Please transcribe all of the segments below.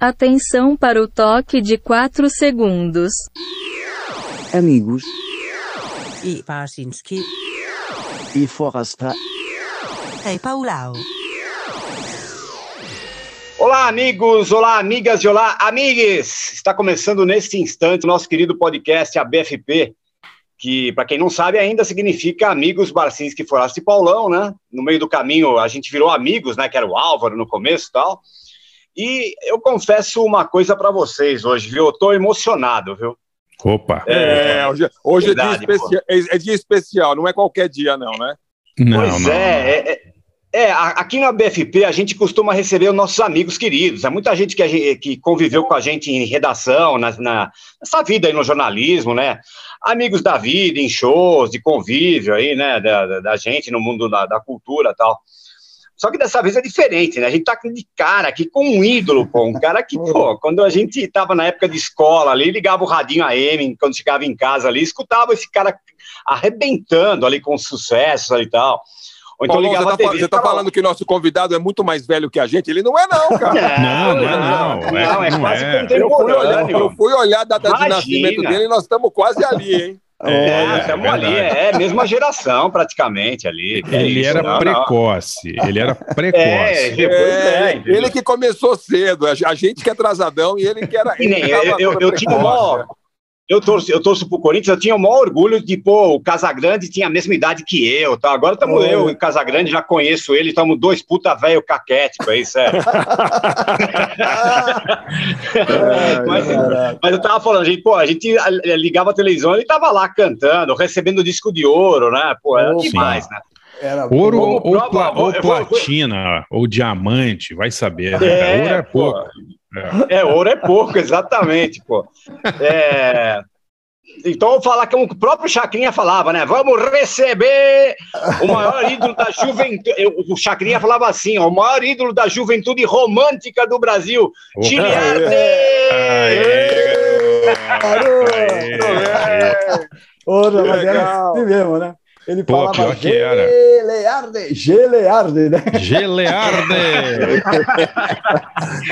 Atenção para o toque de 4 segundos. Amigos I Parsinski. e Forasta. Hej Paulau. Olá, amigos, olá, amigas e olá, amigues! Está começando neste instante o nosso querido podcast, a BFP, que, para quem não sabe, ainda significa Amigos Barcinski Forasta e Paulão, né? No meio do caminho, a gente virou amigos, né? Que era o Álvaro no começo e tal. E eu confesso uma coisa para vocês hoje, viu? Eu tô emocionado, viu? Opa! É, hoje, hoje é, dia Verdade, especial, é, é dia especial, não é qualquer dia, não, né? Não, pois não, é, é, é, é, a- aqui na BFP a gente costuma receber os nossos amigos queridos. É muita gente que, gente- que conviveu com a gente em redação, na, na- nessa vida aí no jornalismo, né? Amigos da vida, em shows, de convívio aí, né? Da, da- da gente no mundo da, da cultura e tal. Só que dessa vez é diferente, né? A gente tá de cara aqui com um ídolo, pô. Um cara que, pô, quando a gente tava na época de escola ali, ligava o radinho AM, quando chegava em casa ali, escutava esse cara arrebentando ali com sucessos ali e tal. Ou então Paulão, ligava você a tá, TV você tá falando que nosso convidado é muito mais velho que a gente? Ele não é, não, cara. Não, não é não, é- Não, é não quase é. Eu fui, olhar, contemporâneo. eu fui olhar a data de Imagina. nascimento dele e nós estamos quase ali, hein? É, É, estamos é ali, verdade. é, mesma geração praticamente ali. Ele isso, era não, não. precoce, ele era É, precoce. depois é, entendeu? ele que começou cedo, a gente que é atrasadão e ele que era. Que nem ele eu, eu, eu tinha maior, eu torço, eu torço pro Corinthians, eu tinha o maior orgulho de, pô, o Casagrande tinha a mesma idade que eu, tá? Agora estamos eu e o Casagrande, já conheço ele, estamos dois puta velho caquético aí, sério. mas, mas eu tava falando, gente, pô, a gente ligava a televisão, ele tava lá cantando, recebendo disco de ouro, né? Pô, era Opa. demais, né? Era Ouro ou, prova, ou vou- platina, ou diamante, vai saber. né? É, Ouro é pô. Pouco. É, ouro é pouco, exatamente, pô. É, Então, vou falar como o próprio Chacrinha falava, né? Vamos receber o maior ídolo da juventude. O Chacrinha falava assim: ó, o maior ídolo da juventude romântica do Brasil, Opa. Giliardi! Parou! Aê, Ora, mas era legal. assim mesmo, né? Ele Pô, falava pior que era. Gelearde, Gelearde, né? Gelearde!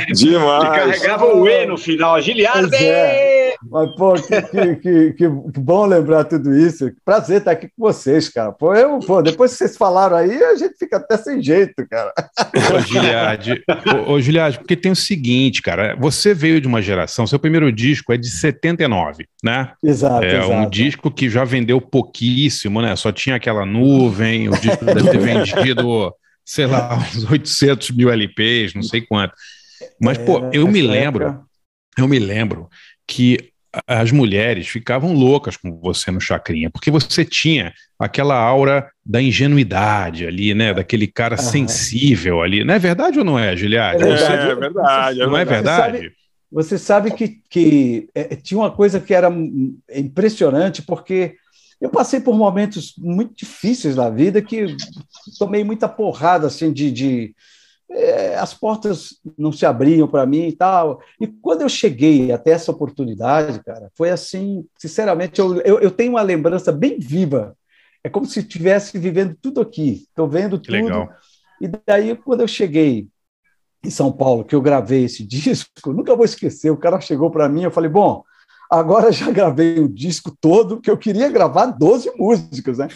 E Demais. carregava o E no final, Giliardi! Pois é. Mas, pô, que, que, que, que bom lembrar tudo isso. Prazer estar aqui com vocês, cara. Pô, eu, pô, depois que vocês falaram aí, a gente fica até sem jeito, cara. Ô, Giliardi, ô, ô, porque tem o seguinte, cara, você veio de uma geração, seu primeiro disco é de 79, né? Exato, É exato. um disco que já vendeu pouquíssimo, né? Só tinha aquela nuvem, o disco deve ter vendido, sei lá, uns 800 mil LPs, não sei quanto. Mas, pô, É, eu me lembro, eu me lembro que as mulheres ficavam loucas com você no Chacrinha, porque você tinha aquela aura da ingenuidade ali, né? Daquele cara sensível ali. Não é verdade ou não é, Giliardi? É É, verdade. é verdade. não é Você verdade? Você sabe que, que é, tinha uma coisa que era impressionante, porque eu passei por momentos muito difíceis na vida que tomei muita porrada, assim, de. de é, as portas não se abriam para mim e tal. E quando eu cheguei até essa oportunidade, cara, foi assim, sinceramente, eu, eu, eu tenho uma lembrança bem viva. É como se estivesse vivendo tudo aqui. Estou vendo tudo. legal. E daí, quando eu cheguei em São Paulo, que eu gravei esse disco, nunca vou esquecer. O cara chegou para mim, eu falei: Bom, agora já gravei o disco todo, que eu queria gravar 12 músicas, né?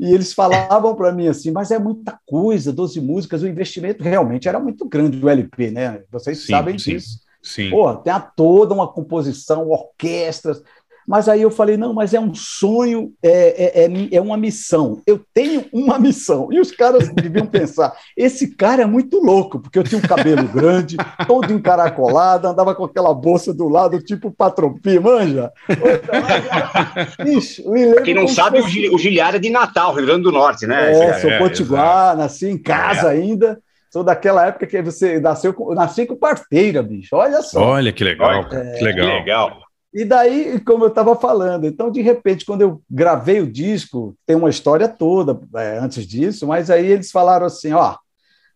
E eles falavam para mim assim: Mas é muita coisa, 12 músicas, o investimento realmente era muito grande do LP, né? Vocês Sim, sabem sim. disso. Sim. Pô, tem a toda uma composição, orquestras. Mas aí eu falei, não, mas é um sonho, é, é, é, é uma missão. Eu tenho uma missão. E os caras deviam pensar, esse cara é muito louco, porque eu tinha um cabelo grande, todo encaracolado, andava com aquela bolsa do lado, tipo patropi, manja? Ixi, me lembro Quem não sabe, o fosse- Gili- o Giliar é de Natal, Rio Grande do Norte, né? é, é, sou é, potiguar, nasci em casa ainda. Sou daquela época que você nasceu com, nasci com parteira, bicho. Olha só. Olha que legal, cara, que Que legal. E daí, como eu estava falando, então, de repente, quando eu gravei o disco, tem uma história toda é, antes disso, mas aí eles falaram assim: ó,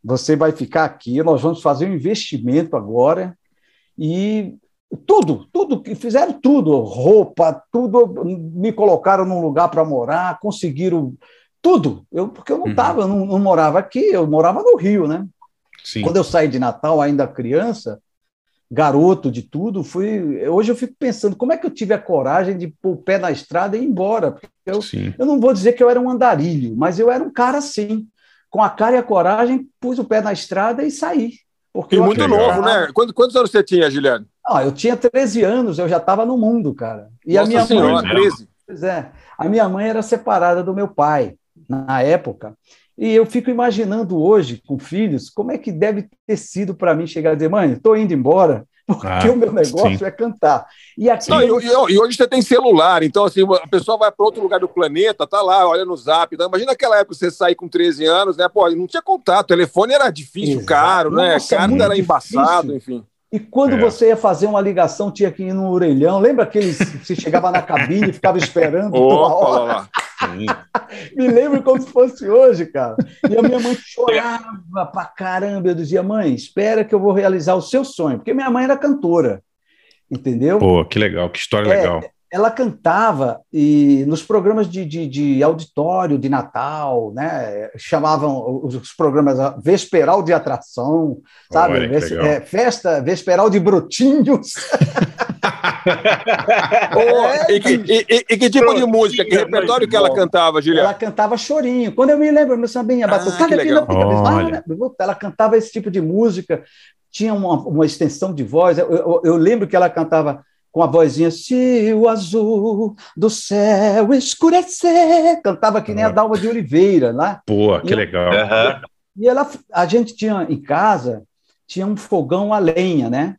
você vai ficar aqui, nós vamos fazer um investimento agora, e tudo, tudo, que fizeram tudo, roupa, tudo, me colocaram num lugar para morar, conseguiram tudo, eu, porque eu não Uhum. estava, não, não morava aqui, eu morava no Rio, né? Sim. Quando eu saí de Natal, ainda criança, garoto de tudo, fui. Hoje eu fico pensando como é que eu tive a coragem de pôr o pé na estrada e ir embora. Porque eu, Sim. eu não vou dizer que eu era um andarilho, mas eu era um cara assim, com a cara e a coragem, pus o pé na estrada e saí. Porque E muito novo, né? Quantos, quantos anos você tinha, Giliane? Ah, eu tinha 13 anos, eu já estava no mundo, cara. E a Nossa minha Senhora, mãe- 13. Pois é. A minha mãe era separada do meu pai na época. E eu fico imaginando hoje, com filhos, como é que deve ter sido para mim chegar e dizer, mãe, estou indo embora, porque Ah, o meu negócio sim. é cantar. E aqui Não, e, e- hoje você tem celular, então assim, a pessoa vai para outro lugar do planeta, tá lá, olha no zap. Então, imagina aquela época você sair com 13 anos, né? Pô, não tinha contato, telefone era difícil, Exato. caro, né? Nossa, Carta muito era embaçado, difícil. enfim. E quando É. você ia fazer uma ligação, tinha que ir no orelhão. Lembra aqueles você chegava na cabine e ficava esperando Opa, hora? Me lembro como se fosse hoje, cara. E a minha mãe chorava pra caramba. Eu dizia, mãe, espera que eu vou realizar o seu sonho. Porque minha mãe era cantora, entendeu? Pô, que legal, que história É, legal. Ela cantava e nos programas de, de, de auditório de Natal, né? Chamavam os, programas a Vesperal de Atração, sabe? Olha Ves- é, festa Vesperal de Brotinhos. Ô, e, que, e- e- e que tipo de música, que repertório que ela cantava, Ela Giliane? cantava chorinho. Quando eu me lembro, meu sambinha, Ah, batucada que legal. Ah, Olha. né? Ela cantava esse tipo de música, tinha uma, uma extensão de voz. Eu, eu- eu lembro que ela cantava com a vozinha, se o azul do céu escurecer, cantava que nem a. Dalma de Oliveira, lá. Pô, que E- legal. E ela, a gente tinha em casa, tinha um fogão a lenha, né?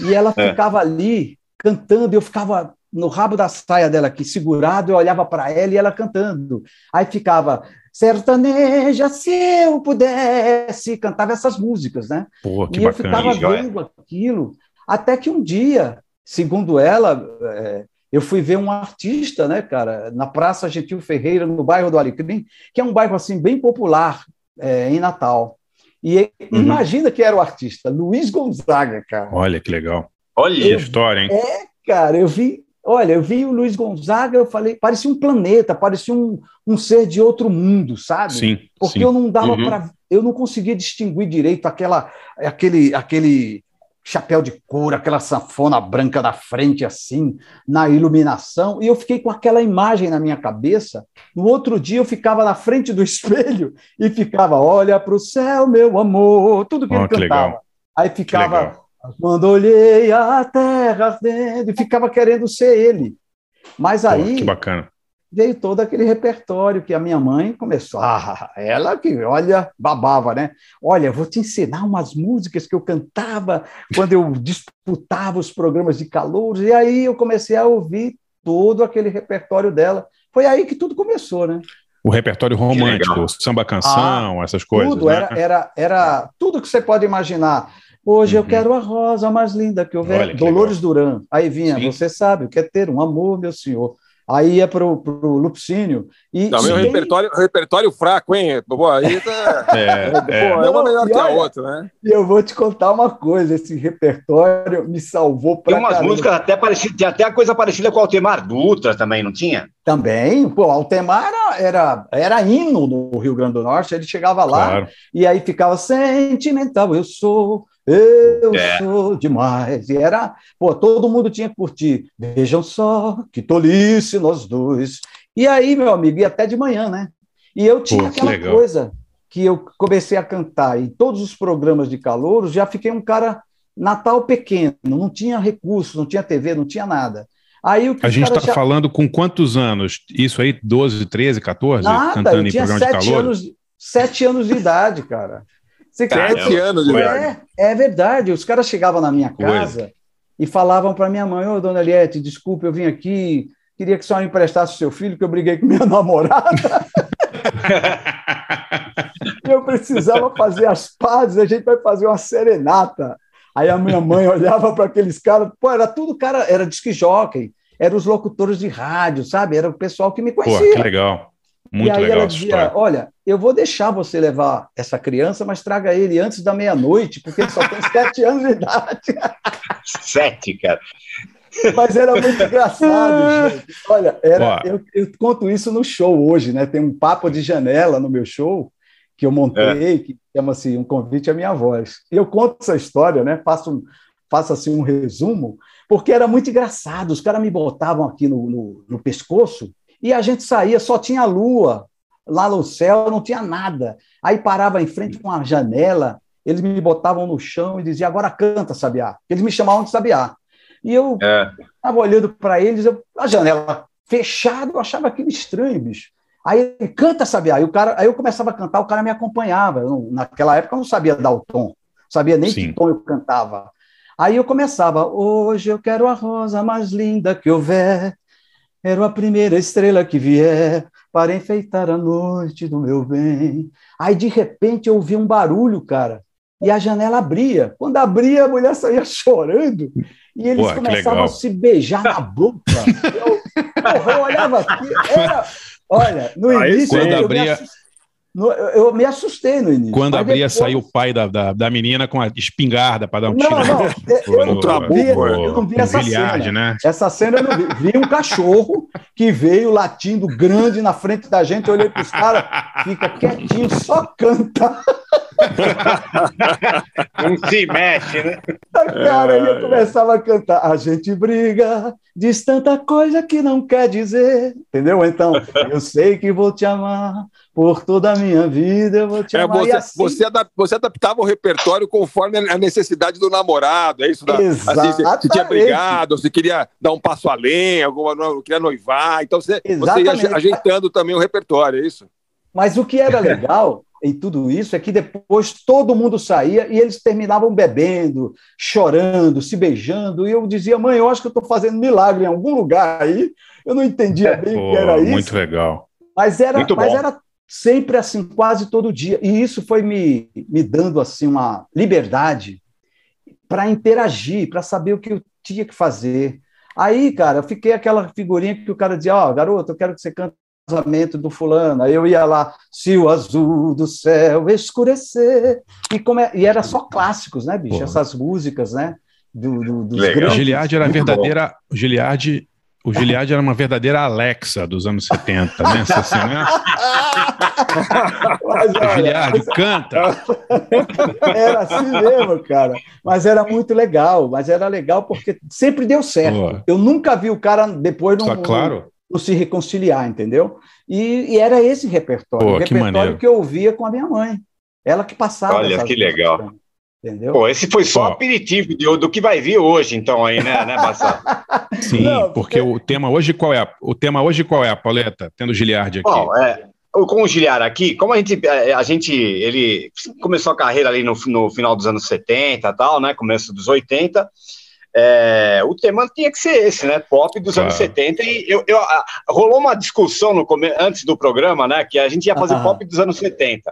E ela É. ficava ali cantando, e eu ficava no rabo da saia dela aqui, segurado, eu olhava para ela e ela cantando. Aí ficava sertaneja, se eu pudesse, cantava essas músicas, né? Pô, que e eu bacana. ficava joia. vendo aquilo, até que um dia, segundo ela, é, eu fui ver um artista, né, cara, na Praça Gentil Ferreira, no bairro do Alecrim, que é um bairro assim bem popular é, em Natal. E Uhum. imagina que era o artista, Luiz Gonzaga, cara. Olha que legal. Olha, história, hein? Cara, eu vi, olha, eu vi o Luiz Gonzaga, eu falei, parecia um planeta, parecia um, um ser de outro mundo, sabe? Sim, Porque sim. eu não dava Uhum. para, eu não conseguia distinguir direito aquela, aquele, aquele chapéu de couro, aquela sanfona branca na frente assim, na iluminação, e eu fiquei com aquela imagem na minha cabeça. No outro dia eu ficava na frente do espelho e ficava, olha para o céu, meu amor, tudo que Ó, ele que cantava. legal. Aí ficava quando olhei a terra ardendo, e ficava querendo ser ele. Mas aí que bacana. Veio todo aquele repertório que a minha mãe começou. Ah, ela que, olha, babava, né? Olha, vou te ensinar umas músicas que eu cantava quando eu disputava os programas de calouros. E aí eu comecei a ouvir todo aquele repertório dela. Foi aí que tudo começou, né? O repertório romântico, legal. samba canção, essas coisas. tudo, né? era, era, era tudo que você pode imaginar. Hoje eu Uhum. quero a rosa mais linda que houver. Olha que Dolores Duran. Aí vinha, Sim. você sabe o que é ter um amor, meu senhor. Aí ia para o Lupicínio. E, Também tem- repertório, repertório fraco, hein? Pô, aí tá... É, Pô, é. é uma melhor E que a olha- outra, né? e eu vou te contar uma coisa: esse repertório me salvou tem para umas músicas até parecidas, tem até a coisa parecida com o Altemar Dutra também, não tinha? Também, pô, Altemar era, era, era hino no Rio Grande do Norte, ele chegava lá Claro. e aí ficava sentimental, eu sou, eu É. sou demais. E era, pô, todo mundo tinha que curtir. Vejam só que tolice nós dois. E aí, meu amigo, ia até de manhã, né? E eu tinha Pô, que aquela legal. coisa que eu comecei a cantar em todos os programas de calor, já fiquei um cara Natal pequeno, não tinha recurso, não tinha TV, não tinha nada. Aí o A gente está já- falando com quantos anos? Isso aí, 12, 13, 14? Nada, cantando eu em tinha programa de sete calor? anos, sete anos de idade, cara. Você. Sete anos de idade. é, é verdade. Os caras chegavam na minha Coisa. casa e falavam para minha mãe: Ô, dona Eliette, desculpe, eu vim aqui, queria que a senhora emprestasse o seu filho, que eu briguei com minha namorada. e eu precisava fazer as pazes, a gente vai fazer uma serenata. Aí a minha mãe olhava para aqueles caras, pô, era tudo cara, era disque jockey, eram os locutores de rádio, sabe? Era o pessoal que me Pô, conhecia. que legal. Muito e aí legal ela dizia. Olha, eu vou deixar você levar essa criança, mas traga ele antes da meia-noite, porque ele só tem sete anos de idade. Sete, cara. Mas era muito engraçado, gente. Olha, era, eu, eu conto isso no show hoje, né? Tem um papo de janela no meu show que eu montei, que chama-se Um Convite à Minha Voz. E eu conto essa história, né? Faço um, faço assim um resumo, porque era muito engraçado. Os caras me botavam aqui no, no, no pescoço e a gente saía, só tinha lua. Lá no céu não tinha nada. Aí parava em frente com uma janela, eles me botavam no chão e diziam, agora canta, Sabiá. Eles me chamavam de Sabiá. E eu estava olhando para eles, eu, a janela fechada, eu achava aquilo estranho, bicho. Aí ele canta, Sabiá. Aí, o cara, aí eu começava a cantar, o cara me acompanhava. Eu, naquela época eu não sabia dar o tom, sabia nem Sim. que tom eu cantava. Aí eu começava, hoje eu quero a rosa mais linda que houver, era a primeira estrela que vier para enfeitar a noite do meu bem. Aí de repente eu ouvi um barulho, cara, e a janela abria. Quando abria, a mulher saía chorando e eles Pô, começavam a se beijar na boca. Eu, eu olhava aqui, era, olha, no início quando eu, abria... me eu me assustei no início. Quando abria, depois... saiu o pai da, da, da menina com a espingarda para dar um não, tiro. Não, eu, não, trabuco, eu não vi essa cena. Né? Essa cena eu não vi. Vi um cachorro que veio latindo grande na frente da gente, eu olhei para os caras, fica quietinho, só canta. Não se mexe, né? Cara, ele começava a cantar. A gente briga, diz tanta coisa que não quer dizer. Entendeu? Então, eu sei que vou te amar. Por toda a minha vida eu vou te é, amar. Você, assim... você, adap, você, adaptava o repertório conforme a necessidade do namorado, é isso? Da, assim, você, tinha brigado, você queria dar um passo além, alguma, queria noivar, então você, você ia ajeitando também o repertório, é isso? Mas o que era legal em tudo isso é que depois todo mundo saía e eles terminavam bebendo, chorando, se beijando. E eu dizia, mãe, eu acho que eu estou fazendo milagre em algum lugar aí. Eu não entendia bem o que era isso. Muito legal. Mas era, mas era sempre assim, quase todo dia. E isso foi me, me dando assim uma liberdade para interagir, para saber o que eu tinha que fazer. Aí, cara, eu fiquei aquela figurinha que o cara dizia: Ó, oh, garoto, eu quero que você cante casamento do fulano. Aí eu ia lá, se o azul do céu escurecer. E, como é, e era só clássicos, né, bicho? Porra. Essas músicas, né? Do, do, dos Legal. Giliard era verdadeira. O Giliard, o Giliard era uma verdadeira Alexa dos anos 70, né? Assim, né? Mas, olha, Giliard, canta! Era assim mesmo, cara. Mas era muito legal. Mas era legal porque sempre deu certo. Pô. Eu nunca vi o cara depois não. claro no se reconciliar, entendeu? E, e era esse repertório, Pô, o repertório que, que, eu ouvia com a minha mãe. Ela que passava. Olha que legal. Entendeu? Pô, esse foi só Pô. aperitivo de, do que vai vir hoje, então, aí, né, né Bassar? Sim, Não, porque... porque... o tema hoje qual é? O tema hoje qual é, Pauleta? Tendo o Giliard aqui. Bom, é, com o Giliard aqui, como a gente, é, a gente, ele começou a carreira ali no, no final dos anos 70 tal, né, começo dos 80, é, o tema tinha que ser esse, né? Pop dos anos 70. E eu, eu, rolou uma discussão no, antes do programa, né? Que a gente ia fazer ah. pop dos anos 70.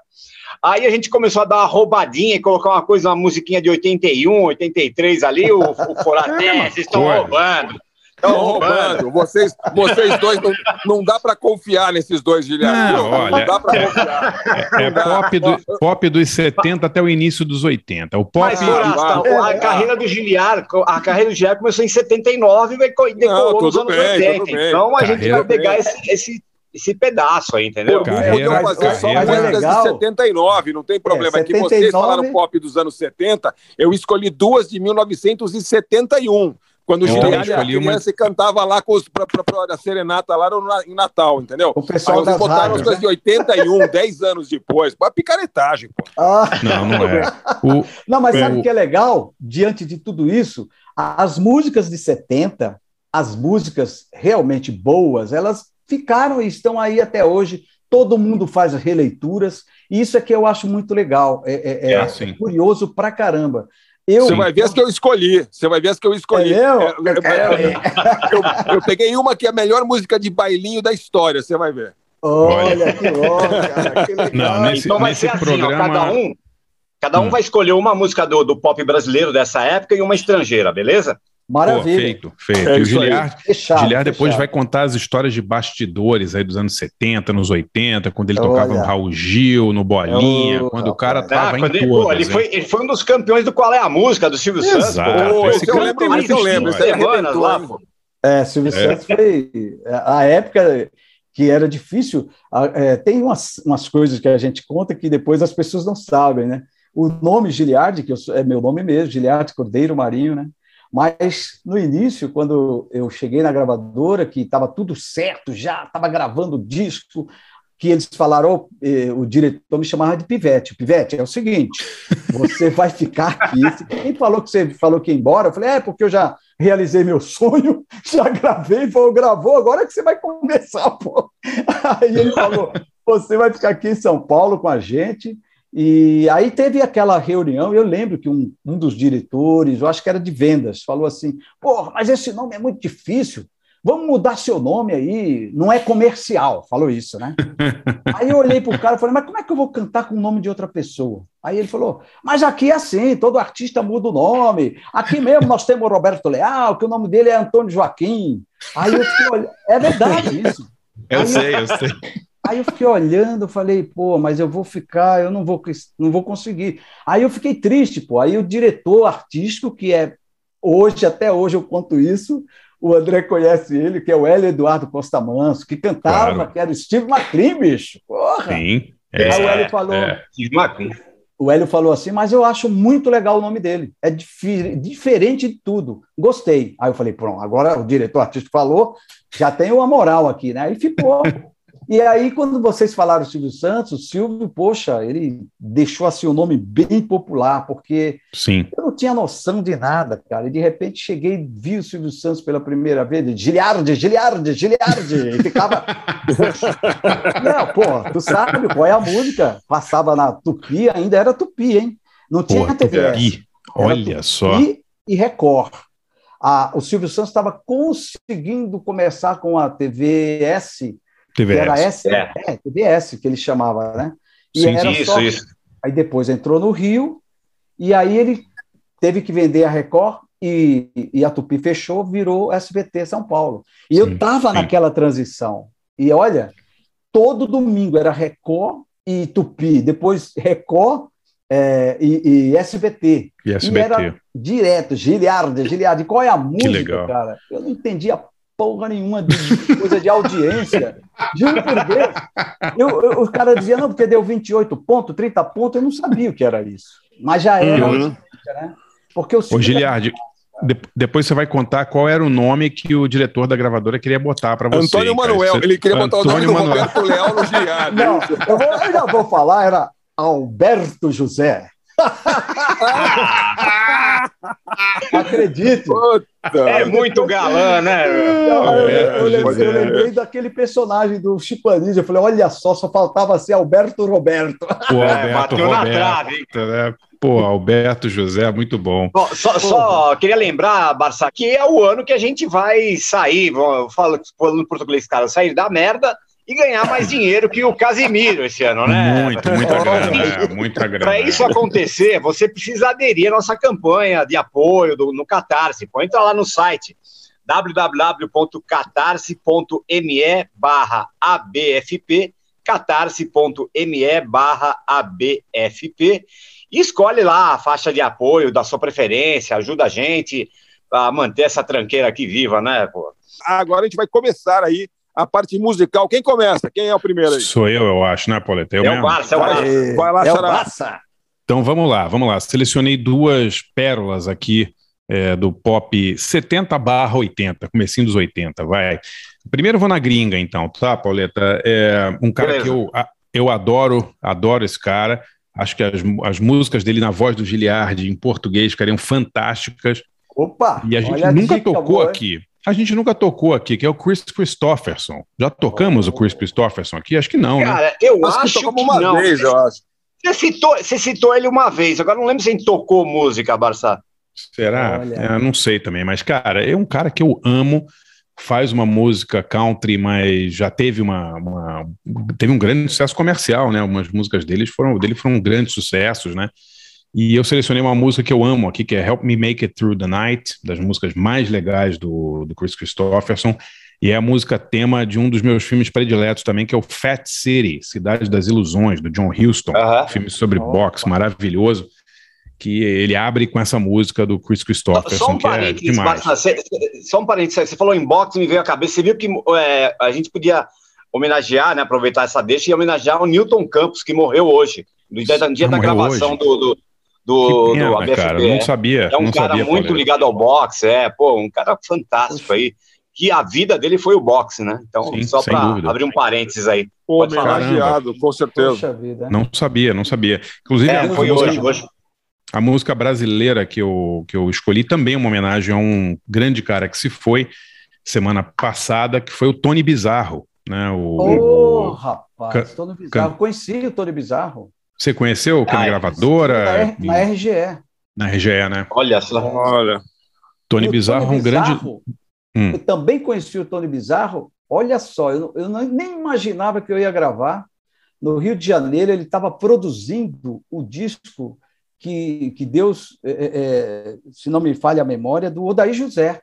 Aí a gente começou a dar uma roubadinha e colocar uma coisa, uma musiquinha de 81, 83 ali, o, o Foraté, vocês estão roubando. Estão roubando. Vocês, vocês dois, não, não dá para confiar nesses dois, Guilherme. Não, olha, não dá para confiar. É, é pop, do, pop dos 70 até o início dos 80. O pop. Mas, Horasta, a, a carreira do Giliar, a carreira do Giliar começou em 79 e decolou nos anos bem, 80. Então a carreira gente vai pegar esse, esse esse pedaço aí, entendeu? Carreira, fazer só músicas é de 79, não tem problema. É, 79... que vocês falaram pop dos anos 70, eu escolhi duas de 1971. Quando o Giliard era criança uma... e cantava lá com os, pra, pra, pra, a serenata lá no, em Natal, entendeu? O pessoal Aí botaram as coisas né? de 81, 10 anos depois. Uma picaretagem, pô. Ah. Não, não é. O, não, mas sabe o que é legal? Diante de tudo isso, as músicas de 70, as músicas realmente boas, elas ficaram e estão aí até hoje. Todo mundo faz releituras, e isso é que eu acho muito legal. É, é, é, é curioso pra caramba. Eu, você vai ver as que eu escolhi. Você vai ver as que eu escolhi. É eu? É, eu, eu, peguei uma que é a melhor música de bailinho da história, você vai ver. Olha, que louco, cara, que legal. Não, nesse, então vai nesse ser assim, programa... ó, cada um, cada um hum. vai escolher uma música do, do pop brasileiro dessa época e uma estrangeira, beleza? Maravilha. Pô, feito, feito. É e o Giliard, fechado, Giliard depois fechado. vai contar as histórias de bastidores aí dos anos 70, nos 80, quando ele Olha. tocava no Raul Gil, no Bolinha, oh, quando o cara tava ah, em ele, pô, ele, foi, ele foi um dos campeões do Qual é a Música, do Silvio Exato. Santos. Pô, esse eu lembro, mas eu lembro. Esse semanas lá, pô. É, Silvio é. Santos foi... A época que era difícil... É, tem umas, umas coisas que a gente conta que depois as pessoas não sabem, né? o nome Giliardi, que eu, é meu nome mesmo, Giliardi Cordeiro Marinho, né? Mas no início, quando eu cheguei na gravadora, que estava tudo certo, já estava gravando o disco, que eles falaram, oh, o diretor me chamava de Pivete. Pivete, é o seguinte, você vai ficar aqui. Quem falou que você falou que ia embora? Eu falei, é, porque eu já realizei meu sonho, já gravei, falou, gravou, agora é que você vai começar, pô. Aí ele falou, você vai ficar aqui em São Paulo com a gente. E aí teve aquela reunião, eu lembro que um, um dos diretores, eu acho que era de vendas, falou assim, pô, mas esse nome é muito difícil, Vamos mudar seu nome aí, não é comercial, falou isso, né? aí eu olhei para o cara e falei, mas como é que eu vou cantar com o nome de outra pessoa? Aí ele falou, mas aqui é assim, todo artista muda o nome. Aqui mesmo nós temos o Roberto Leal, que o nome dele é Antônio Joaquim. Aí eu fiquei olhando, é verdade isso. Eu aí sei, eu, eu sei. Aí eu fiquei olhando, falei, pô, mas eu vou ficar, eu não vou, não vou conseguir. Aí eu fiquei triste, pô. Aí o diretor artístico, que é hoje, até hoje eu conto isso, o André conhece ele, que é o Hélio Eduardo Costa Manso, que cantava, claro. que era o Steve McLean, bicho. Porra! Sim. É, Aí o Hélio falou. É. Steve McLean. O Hélio falou assim, mas eu acho muito legal o nome dele. É dif diferente de tudo. Gostei. Aí eu falei, pronto, agora o diretor artístico falou, já tem uma moral aqui, né? Aí ficou. E aí, quando vocês falaram Silvio Santos, o Silvio, poxa, ele deixou assim o um nome bem popular, porque Sim. eu não tinha noção de nada, cara. E de repente cheguei e vi o Silvio Santos pela primeira vez, Giliardi, Giliardi, Giliardi, e ficava. não, pô, tu sabe qual é a música? Passava na Tupi, ainda era Tupi, hein? Não tinha pô, TV. Tupi. Olha tupi só. E Record. Ah, o Silvio Santos estava conseguindo começar com a TVS TVS. Era S, é. é, TVS que ele chamava, né? E Sim, era isso, só... isso. Aí depois entrou no Rio, e aí ele teve que vender a Record e, e a Tupi fechou, virou SBT São Paulo. E sim, eu estava naquela transição. E olha, todo domingo era Record e Tupi, depois Record é, e, e, SBT. E SBT. E era direto, Giliardi, Giliardi. Qual é a música, cara? Eu não entendia porra nenhuma de, coisa de audiência. Juro por Deus. Eu, eu, o cara dizia, não, porque deu 28 pontos, 30 pontos, eu não sabia o que era isso. Mas já era uhum. né? Porque o Ô, Giliardi, de, depois você vai contar qual era o nome que o diretor da gravadora queria botar para você. Antônio Manuel, ele queria botar Antônio o nome Manuel. do Roberto Leal no Giliardi. Não, eu, vou, eu já vou falar, era Alberto José. Acredite. É muito galã, né? Não, eu, eu, lembrei, eu, lembrei, daquele personagem do Chipanis. Eu falei, olha só, só faltava ser Alberto Roberto. É, Alberto é, Roberto, trave, né? Pô, Alberto José, muito bom. bom só, só, queria lembrar, Barça, que é o ano que a gente vai sair, eu falo falando português, cara, sair da merda e ganhar mais dinheiro que o Casimiro esse ano, né? Muito, muita grana, é, muita grana. Para isso acontecer, você precisa aderir à nossa campanha de apoio do, no Catarse. Pô, entra lá no site www.catarse.me barra ABFP, catarse.me barra ABFP, e escolhe lá a faixa de apoio da sua preferência, ajuda a gente a manter essa tranqueira aqui viva, né, pô? Agora a gente vai começar aí a parte musical. Quem começa? Quem é o primeiro aí? Sou eu, eu acho, né, Pauleta? Eu é o Barça, é o Barça. Vai lá, é o Barça. Então vamos lá, vamos lá. Selecionei duas pérolas aqui é, do pop 70 barra 80, comecinho dos 80, vai. Primeiro vou na gringa, então, tá, Pauleta? É um cara Beleza. que eu, eu adoro, adoro esse cara. Acho que as, as músicas dele na voz do Giliardi em português ficariam fantásticas. Opa! E a gente nunca tocou boa. aqui a gente nunca tocou aqui, que é o Chris Christopherson. Já tocamos oh. o Chris Christopherson aqui? Acho que não, né? Cara, né? eu acho, acho que, que uma não. vez, eu acho. Você citou, você citou ele uma vez, agora não lembro se ele tocou música, Barça. Será? É, não sei também, mas, cara, é um cara que eu amo, faz uma música country, mas já teve uma, uma teve um grande sucesso comercial, né? Algumas músicas deles foram, dele foram grandes sucessos, né? E eu selecionei uma música que eu amo aqui, que é Help Me Make It Through the Night, das músicas mais legais do, do Chris Christopherson. E é a música tema de um dos meus filmes prediletos também, que é o Fat City, Cidade das Ilusões, do John Huston. Uh -huh. filme sobre oh, boxe, maravilhoso. Que ele abre com essa música do Chris Christopherson, só um que é demais. só um parênteses, você falou em boxe, me veio a cabeça. Você viu que é, a gente podia homenagear, né, aproveitar essa deixa e homenagear o Newton Campos, que morreu hoje. No dia, no dia da gravação do, do, do, pena, do ABFP. Cara, não sabia. É um cara sabia, muito ligado ao boxe, é, pô, um cara fantástico aí. Que a vida dele foi o boxe, né? Então, Sim, só para abrir um parênteses aí. Homenageado, com certeza. Vida, não sabia, não sabia. Inclusive, é, foi hoje, hoje. A música brasileira que eu, que eu escolhi também é uma homenagem a um grande cara que se foi semana passada, que foi o Tony Bizarro. Né? O, oh, o... rapaz, Tony Bizarro. Can... Conheci o Tony Bizarro. Você conheceu que ah, gravadora? Na, na RGE. Na RGE, né? Olha só. Olha. Tony Bizarro é um grande. Hum. Eu também conheci o Tony Bizarro. Olha só, eu, eu nem imaginava que eu ia gravar. No Rio de Janeiro, ele estava produzindo o disco que, que Deus, é, é, é, se não me falha a memória, do Odaí José.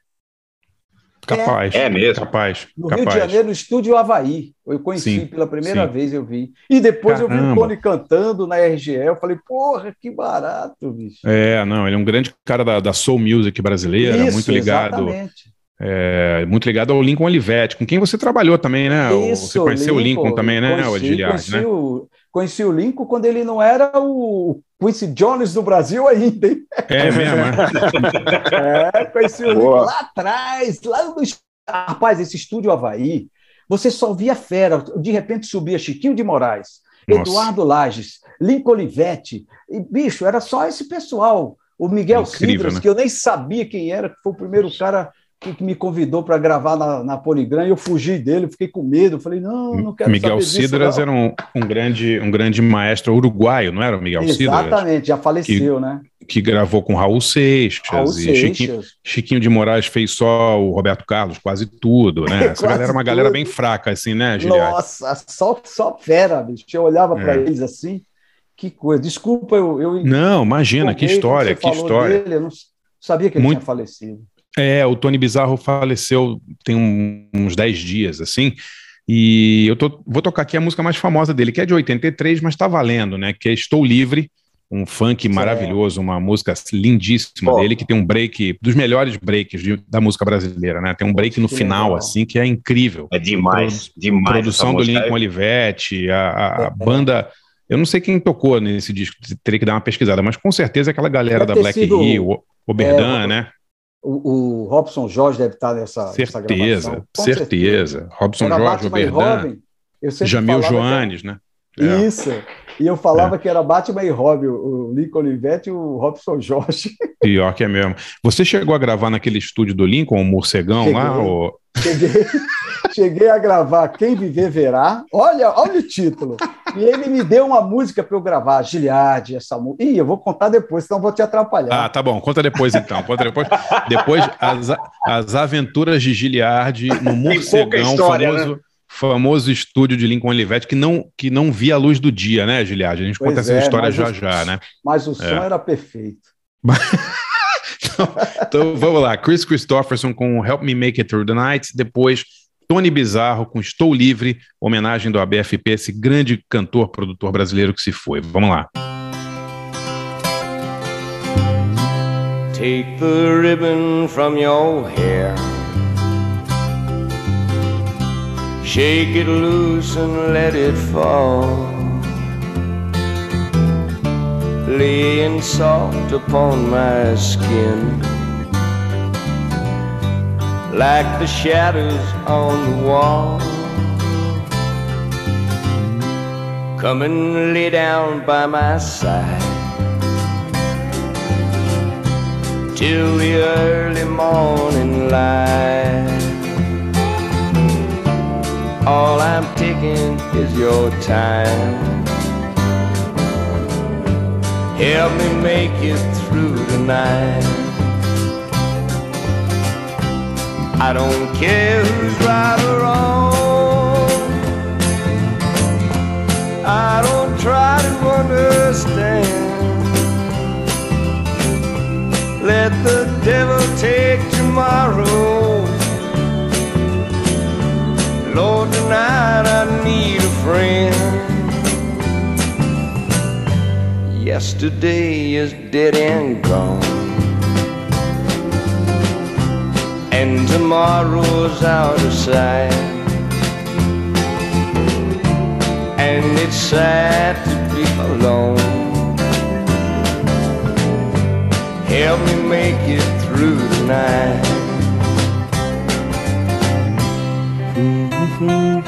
Capaz. É, é mesmo. Capaz. No capaz. Rio de Janeiro, no estúdio Havaí. Eu conheci sim, pela primeira sim. vez, eu vi. E depois Caramba. eu vi o Tony cantando na RGE. Eu falei, porra, que barato, bicho. É, não, ele é um grande cara da, da soul music brasileira, Isso, muito ligado. Exatamente. É, muito ligado ao Lincoln Olivetti, com quem você trabalhou também, né? Isso, você conheceu Lincoln, o Lincoln também, né, conheci, Odiliard, conheci né? O, conheci o Lincoln quando ele não era o Quincy Jones do Brasil ainda, hein? É mesmo, é? é conheci o Lincoln lá atrás, lá no... Rapaz, esse estúdio Havaí, você só via fera, de repente subia Chiquinho de Moraes, Nossa. Eduardo Lages, Lincoln Olivetti, e, bicho, era só esse pessoal. O Miguel Incrível, Cidras, né? que eu nem sabia quem era, que foi o primeiro cara que me convidou para gravar na, na Poligram e eu fugi dele, fiquei com medo, falei, não, não quero Miguel saber Cidras disso, era um, um, grande, um grande maestro uruguaio, não era o Miguel Exatamente, Cidras? Exatamente, já faleceu, que, né? Que gravou com Raul Seixas, Raul e Seixas. Chiquinho, Chiquinho, de Moraes fez só o Roberto Carlos, quase tudo, né? Essa galera é uma tudo. galera bem fraca, assim, né, Giliard? Nossa, só, só fera, bicho. Eu olhava é. para eles assim, que coisa. Desculpa, eu. eu não, imagina, que história, que história. Dele, eu não sabia que ele Muito... tinha falecido. É, o Tony Bizarro faleceu tem um, uns 10 dias, assim, e eu tô, vou tocar aqui a música mais famosa dele, que é de 83, mas tá valendo, né? Que é Estou Livre, um funk maravilhoso, uma música lindíssima dele, que tem um break, dos melhores breaks de, da música brasileira, né? Tem um break no final, assim, que é incrível. É demais, Produ demais. Produção do Lincoln Olivetti, a, a, a banda... Eu não sei quem tocou nesse disco, teria que dar uma pesquisada, mas com certeza é aquela galera da Black sido, o Oberdan, é, né? O, o, Robson Jorge deve estar nessa Certeza, nessa certeza. certeza. Robson Era Jorge, Oberdan, Jamil Joanes, né? É. Isso. E eu falava é. que era Batman e Robin, o Lincoln Olivetti e o Robson Jorge. Pior que é mesmo. Você chegou a gravar naquele estúdio do Lincoln, o Morcegão cheguei, lá? Ou... Cheguei, cheguei a gravar Quem Viver Verá. Olha, olha o título. E ele me deu uma música para eu gravar, Giliade, essa música. Ih, eu vou contar depois, senão vou te atrapalhar. Ah, tá bom. Conta depois então. Conta depois. depois, as, as aventuras de Giliade no Morcegão, história, famoso. Né? Famoso estúdio de Lincoln Olivetti que não, que não via a luz do dia, né, Giliade? A gente pois conta é, essa história já o, já, né? Mas o som é. era perfeito. então, então, vamos lá. Chris Christopherson com Help Me Make It Through the Night. Depois, Tony Bizarro com Estou Livre, homenagem do ABFP, esse grande cantor, produtor brasileiro que se foi. Vamos lá. Take the ribbon from your hair. Shake it loose and let it fall. Laying soft upon my skin. Like the shadows on the wall. Come and lay down by my side. Till the early morning light. All I'm taking is your time. Help me make it through tonight. I don't care who's right or wrong. I don't try to understand. Let the devil take tomorrow. Tonight I need a friend. Yesterday is dead and gone. And tomorrow's out of sight. And it's sad to be alone. Help me make it through the night. Lord,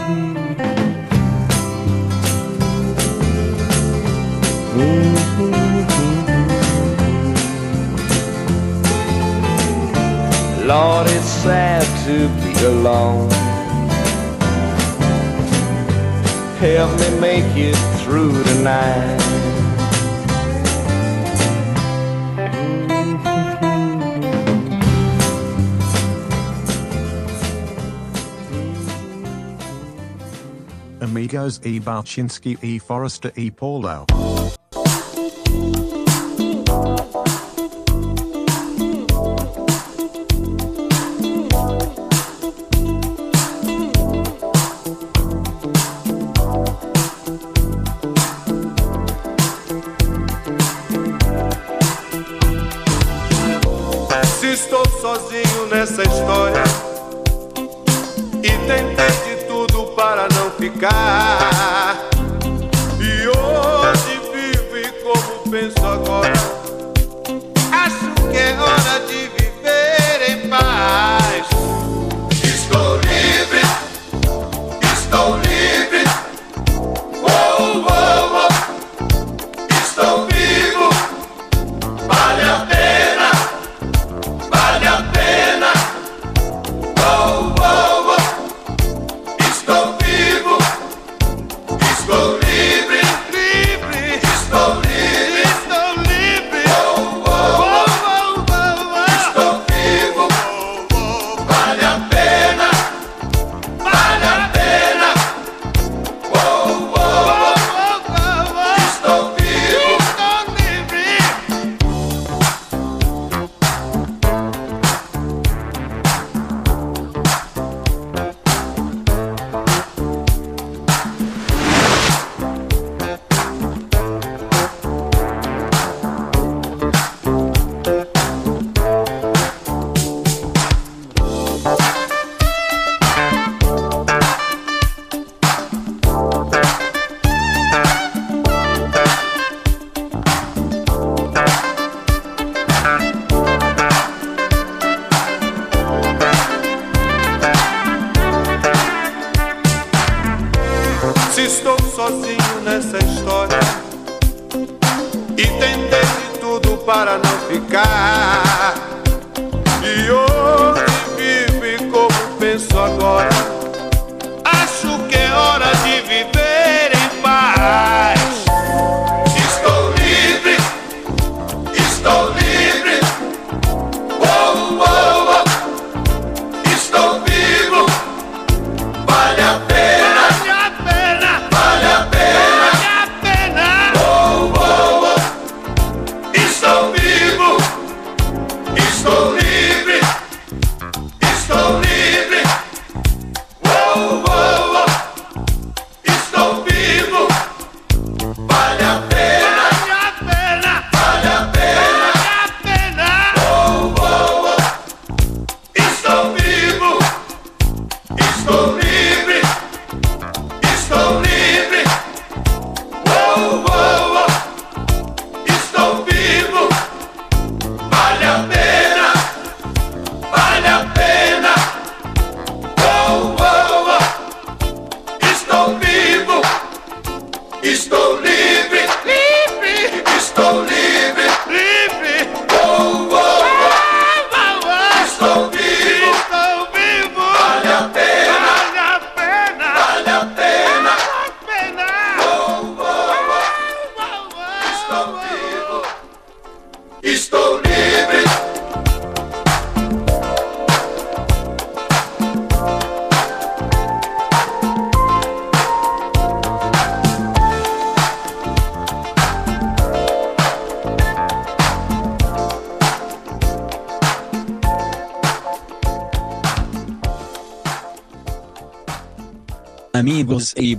it's sad to be alone. Help me make it through the night. E. Balchinsky E. Forrester E. Paulo.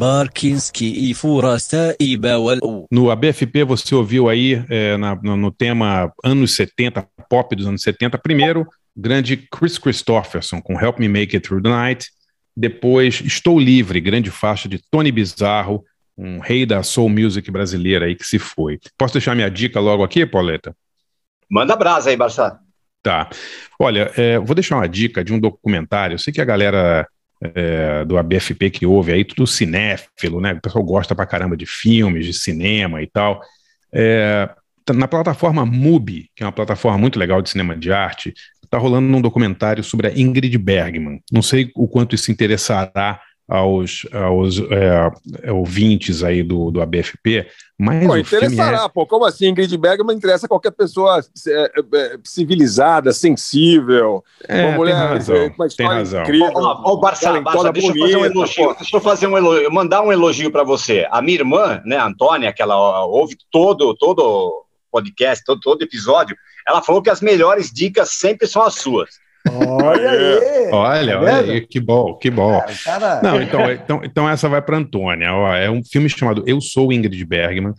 Barkinski e Furasta Bawal. No ABFP você ouviu aí é, na, no, no, tema anos 70, pop dos anos 70, primeiro, grande Chris Christopherson com Help Me Make It Through the Night, depois Estou Livre, grande faixa de Tony Bizarro, um rei da soul music brasileira aí que se foi. Posso deixar minha dica logo aqui, Pauleta? Manda brasa aí, Barça. Tá. Olha, é, vou deixar uma dica de um documentário. Eu sei que a galera é, do ABFP que ouve aí, tudo cinéfilo, né? O pessoal gosta pra caramba de filmes, de cinema e tal. É, na plataforma MUBI, que é uma plataforma muito legal de cinema de arte, está rolando um documentário sobre a Ingrid Bergman. Não sei o quanto isso interessará aos, aos é, ouvintes aí do, do ABFP, mas pô, interessará, é... pô, como assim? Ingrid Bergman interessa qualquer pessoa é, é, civilizada, sensível, é, uma mulher tem razão, é, uma tem razão. incrível. Ó, Barça, Barça deixa, bonita, eu fazer um elogio, deixa eu fazer um elogio, mandar um elogio para você. A minha irmã, né, a Antônia, que ela ouve todo, todo podcast, todo, todo episódio, ela falou que as melhores dicas sempre são as suas. Olha aí! Olha, tá olha aí, que bom, que bom. Cara, Não, então, então, então essa vai para Antônia. Ó, é um filme chamado Eu Sou Ingrid Bergman,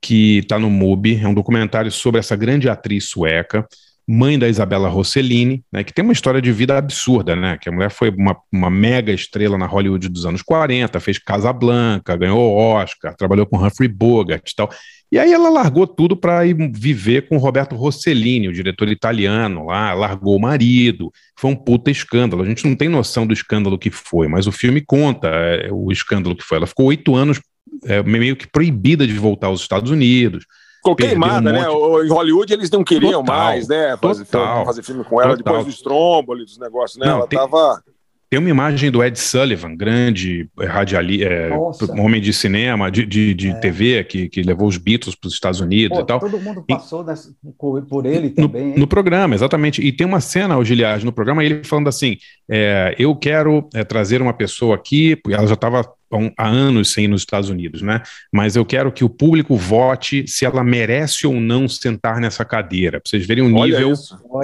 que está no MUBI, é um documentário sobre essa grande atriz sueca, mãe da Isabela Rossellini, né, que tem uma história de vida absurda, né? Que a mulher foi uma, uma mega estrela na Hollywood dos anos 40, fez Casablanca, ganhou Oscar, trabalhou com Humphrey Bogart e tal. E aí ela largou tudo para ir viver com Roberto Rossellini, o diretor italiano lá, largou o marido. Foi um puta escândalo. A gente não tem noção do escândalo que foi, mas o filme conta é, o escândalo que foi. Ela ficou oito anos é, meio que proibida de voltar aos Estados Unidos. Ficou queimada, um né? Em Hollywood eles não queriam total, mais, né? Fazer, total, fazer filme com ela total. depois do Stromboli, dos negócios, né? Não, ela tem... tava tem uma imagem do Ed Sullivan, grande radiali, é, homem de cinema, de, de, de é. TV, que, que levou os Beatles para os Estados Unidos Pô, e tal. Todo mundo passou e, nessa, por ele no, também. No, programa, exatamente. E tem uma cena, o Giliard, no programa, ele falando assim: é, eu quero é, trazer uma pessoa aqui, porque ela já estava há anos sem ir nos Estados Unidos, né? Mas eu quero que o público vote se ela merece ou não sentar nessa cadeira, para vocês verem o nível.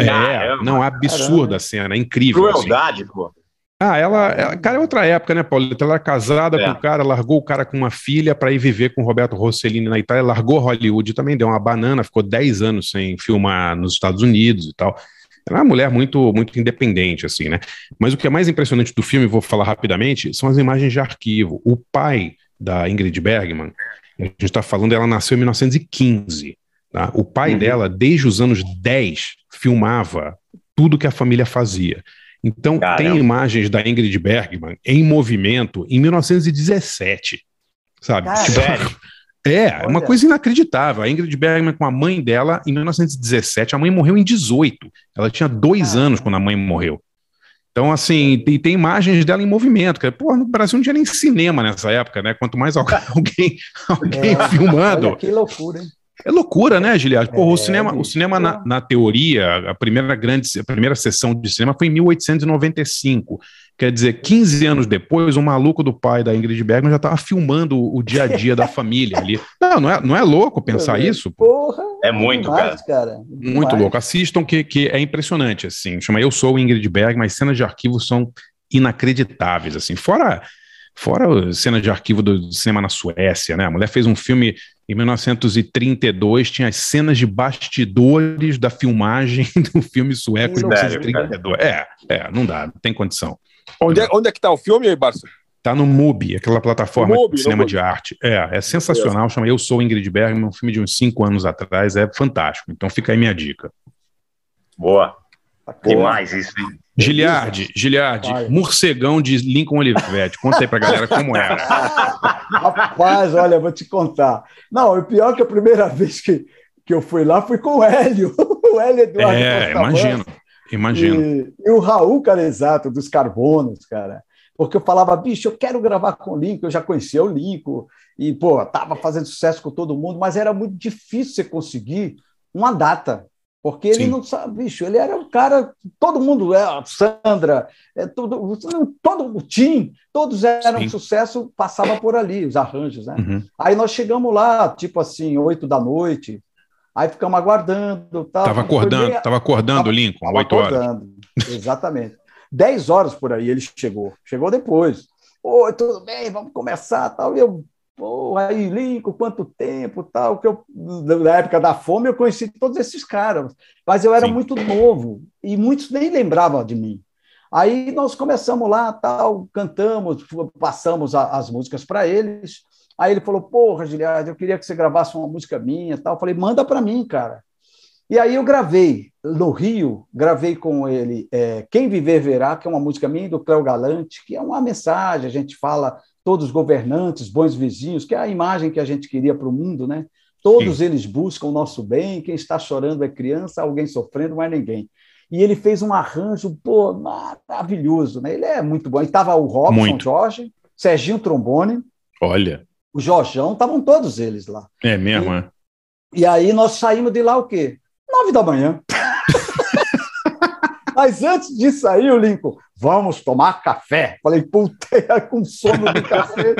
É, não, absurda a cena, é incrível. Assim. Crueldade, assim. pô. Ah, ela, ela, cara, é outra época, né, Paulo? Ela era casada é. com o cara, largou o cara com uma filha para ir viver com o Roberto Rossellini na Itália, largou Hollywood também, deu uma banana, ficou 10 anos sem filmar nos Estados Unidos e tal. Ela é uma mulher muito, muito independente, assim, né? Mas o que é mais impressionante do filme, vou falar rapidamente, são as imagens de arquivo. O pai da Ingrid Bergman, a gente está falando, ela nasceu em 1915. Tá? O pai uhum. dela, desde os anos 10, filmava tudo que a família fazia. Então, Caramba. tem imagens da Ingrid Bergman em movimento em 1917, sabe? Tipo, é, é uma coisa inacreditável. A Ingrid Bergman com a mãe dela em 1917, a mãe morreu em 18. Ela tinha dois Caramba. anos quando a mãe morreu. Então, assim, tem, tem imagens dela em movimento. Que, pô, no Brasil não tinha nem cinema nessa época, né? Quanto mais alguém, alguém é, filmando. Que loucura, hein? É loucura, né, Giliard? Porra, é, o cinema, o cinema na, na, teoria, a primeira grande, a primeira sessão de cinema foi em 1895. Quer dizer, 15 anos depois, o maluco do pai da Ingrid Bergman já estava filmando o dia a dia da família ali. Não, não é, não é louco pensar isso? Porra, é muito, cara. cara. Muito louco. Assistam que, que é impressionante, assim. Chama Eu Sou o Ingrid Bergman, as cenas de arquivo são inacreditáveis, assim. Fora fora cenas de arquivo do cinema na Suécia, né? A mulher fez um filme em 1932 tinha as cenas de bastidores da filmagem do filme sueco de 1932. É, é, não dá, não tem condição. Onde é, onde é que tá o filme aí, Barça? Tá no MUBI, aquela plataforma Mubi, de cinema de arte. É, é sensacional, chama Eu Sou Ingrid Bergman, um filme de uns cinco anos atrás, é fantástico. Então fica aí minha dica. Boa. Demais isso, hein? Giliardi, Giliardi, morcegão de Lincoln Olivetti. Conta aí pra galera como era. Rapaz, olha, vou te contar. Não, o pior é que a primeira vez que, que eu fui lá foi com o Hélio. O Hélio Eduardo. É, imagino, imagino. E, e, o Raul, cara, exato, dos Carbonos, cara. Porque eu falava, bicho, eu quero gravar com o Lincoln, eu já conhecia o Lincoln, e, pô, tava fazendo sucesso com todo mundo, mas era muito difícil você conseguir uma data porque ele Sim. não sabe, bicho, ele era um cara, todo mundo, é, Sandra, é, todo, todo o Tim, todos eram Sim. um sucesso, passava por ali, os arranjos, né? Uhum. Aí nós chegamos lá, tipo assim, oito da noite, aí ficamos aguardando. Tal, tava acordando, meio... tava acordando, tava, Lincoln, oito horas. Exatamente. Dez horas por aí ele chegou, chegou depois. Oi, tudo bem, vamos começar, tal, e eu Pô, aí, Lincoln, quanto tempo, tal, que eu, na época da fome eu conheci todos esses caras, mas eu era Sim. muito novo e muitos nem lembravam de mim. Aí nós começamos lá, tal, cantamos, passamos a, as músicas para eles, Aí ele falou: Porra, Giliard, eu queria que você gravasse uma música minha tal. Eu falei: Manda para mim, cara. E aí eu gravei no Rio, gravei com ele é, Quem Viver Verá, que é uma música minha do Cléo Galante, que é uma mensagem, a gente fala todos os governantes, bons vizinhos, que é a imagem que a gente queria para o mundo, né? Todos Sim. eles buscam o nosso bem, quem está chorando é criança, alguém sofrendo, mas ninguém. E ele fez um arranjo, pô, maravilhoso, né? Ele é muito bom. E estava o Robson muito. Jorge, Serginho Trombone. Olha. O Jorjão, estavam todos eles lá. É mesmo, e, é? E aí nós saímos de lá o quê? Nove da manhã. Mas antes de sair, o Lincoln, vamos tomar café. Falei, puta, com sono de café.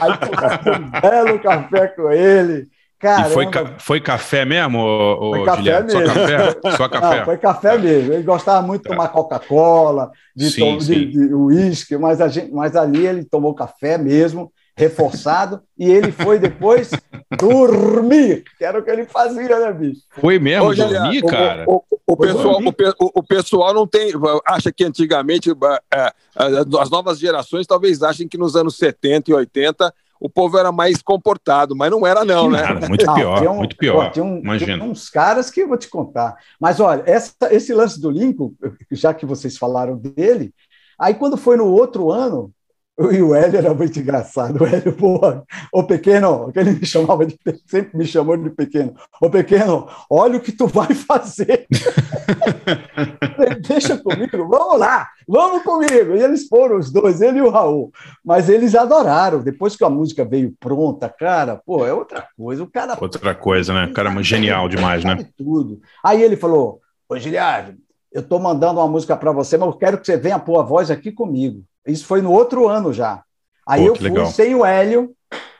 Aí um belo café com ele. Caramba. E foi, ca foi café mesmo, ô, foi café Guilherme? mesmo. Só café? Só café. Não, foi café mesmo. Ele gostava muito de tomar Coca-Cola, de uísque, mas, mas ali ele tomou café mesmo reforçado, e ele foi depois dormir, que era o que ele fazia, né, bicho? Foi mesmo, Ô, dormir, cara? O, o, o pessoal, o, o, pessoal não tem. Acha que antigamente é, é, as novas gerações talvez achem que nos anos 70 e 80 o povo era mais comportado, mas não era, não, né? Nada, muito pior, um, muito pior. Um, Imagina. uns caras que eu vou te contar. Mas olha, essa, esse lance do Lincoln, já que vocês falaram dele, aí quando foi no outro ano, e o Hélio era muito engraçado. O Hélio, porra, ô pequeno, que ele me chamava de sempre me chamou de pequeno. Ô pequeno, olha o que tu vai fazer. Deixa comigo, vamos lá, vamos comigo. E eles foram os dois, ele e o Raul. Mas eles adoraram. Depois que a música veio pronta, cara, pô, é outra coisa. O cara. Outra coisa, né? O cara é genial demais, né? Tudo. Aí ele falou: Ô Giliardo, eu estou mandando uma música para você, mas eu quero que você venha pôr a voz aqui comigo. Isso foi no outro ano já. Aí Pô, eu fui legal. sem o Hélio,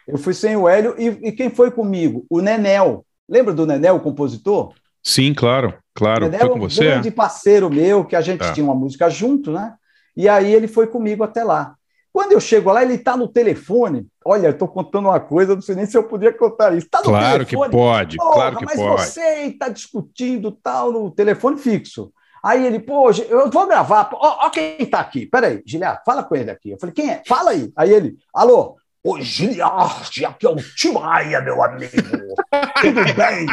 eu fui sem o Hélio, e, e, quem foi comigo? O Nenel. Lembra do Nenel, o compositor? Sim, claro, claro. Nenel, foi com você? Um grande parceiro meu, que a gente é. tinha uma música junto, né? E aí ele foi comigo até lá. Quando eu chego lá, ele está no telefone. Olha, eu estou contando uma coisa, não sei nem se eu podia contar isso. Está no claro telefone. que pode, claro que mas pode. Mas você está discutindo tal no telefone fixo. Aí ele, pô, eu vou gravar. Ó, ó quem tá aqui. Peraí, Giliard, fala com ele aqui. Eu falei, quem é? Fala aí. Aí ele, alô, Ô, Giliard, aqui é o Timaia, meu amigo. Tudo bem?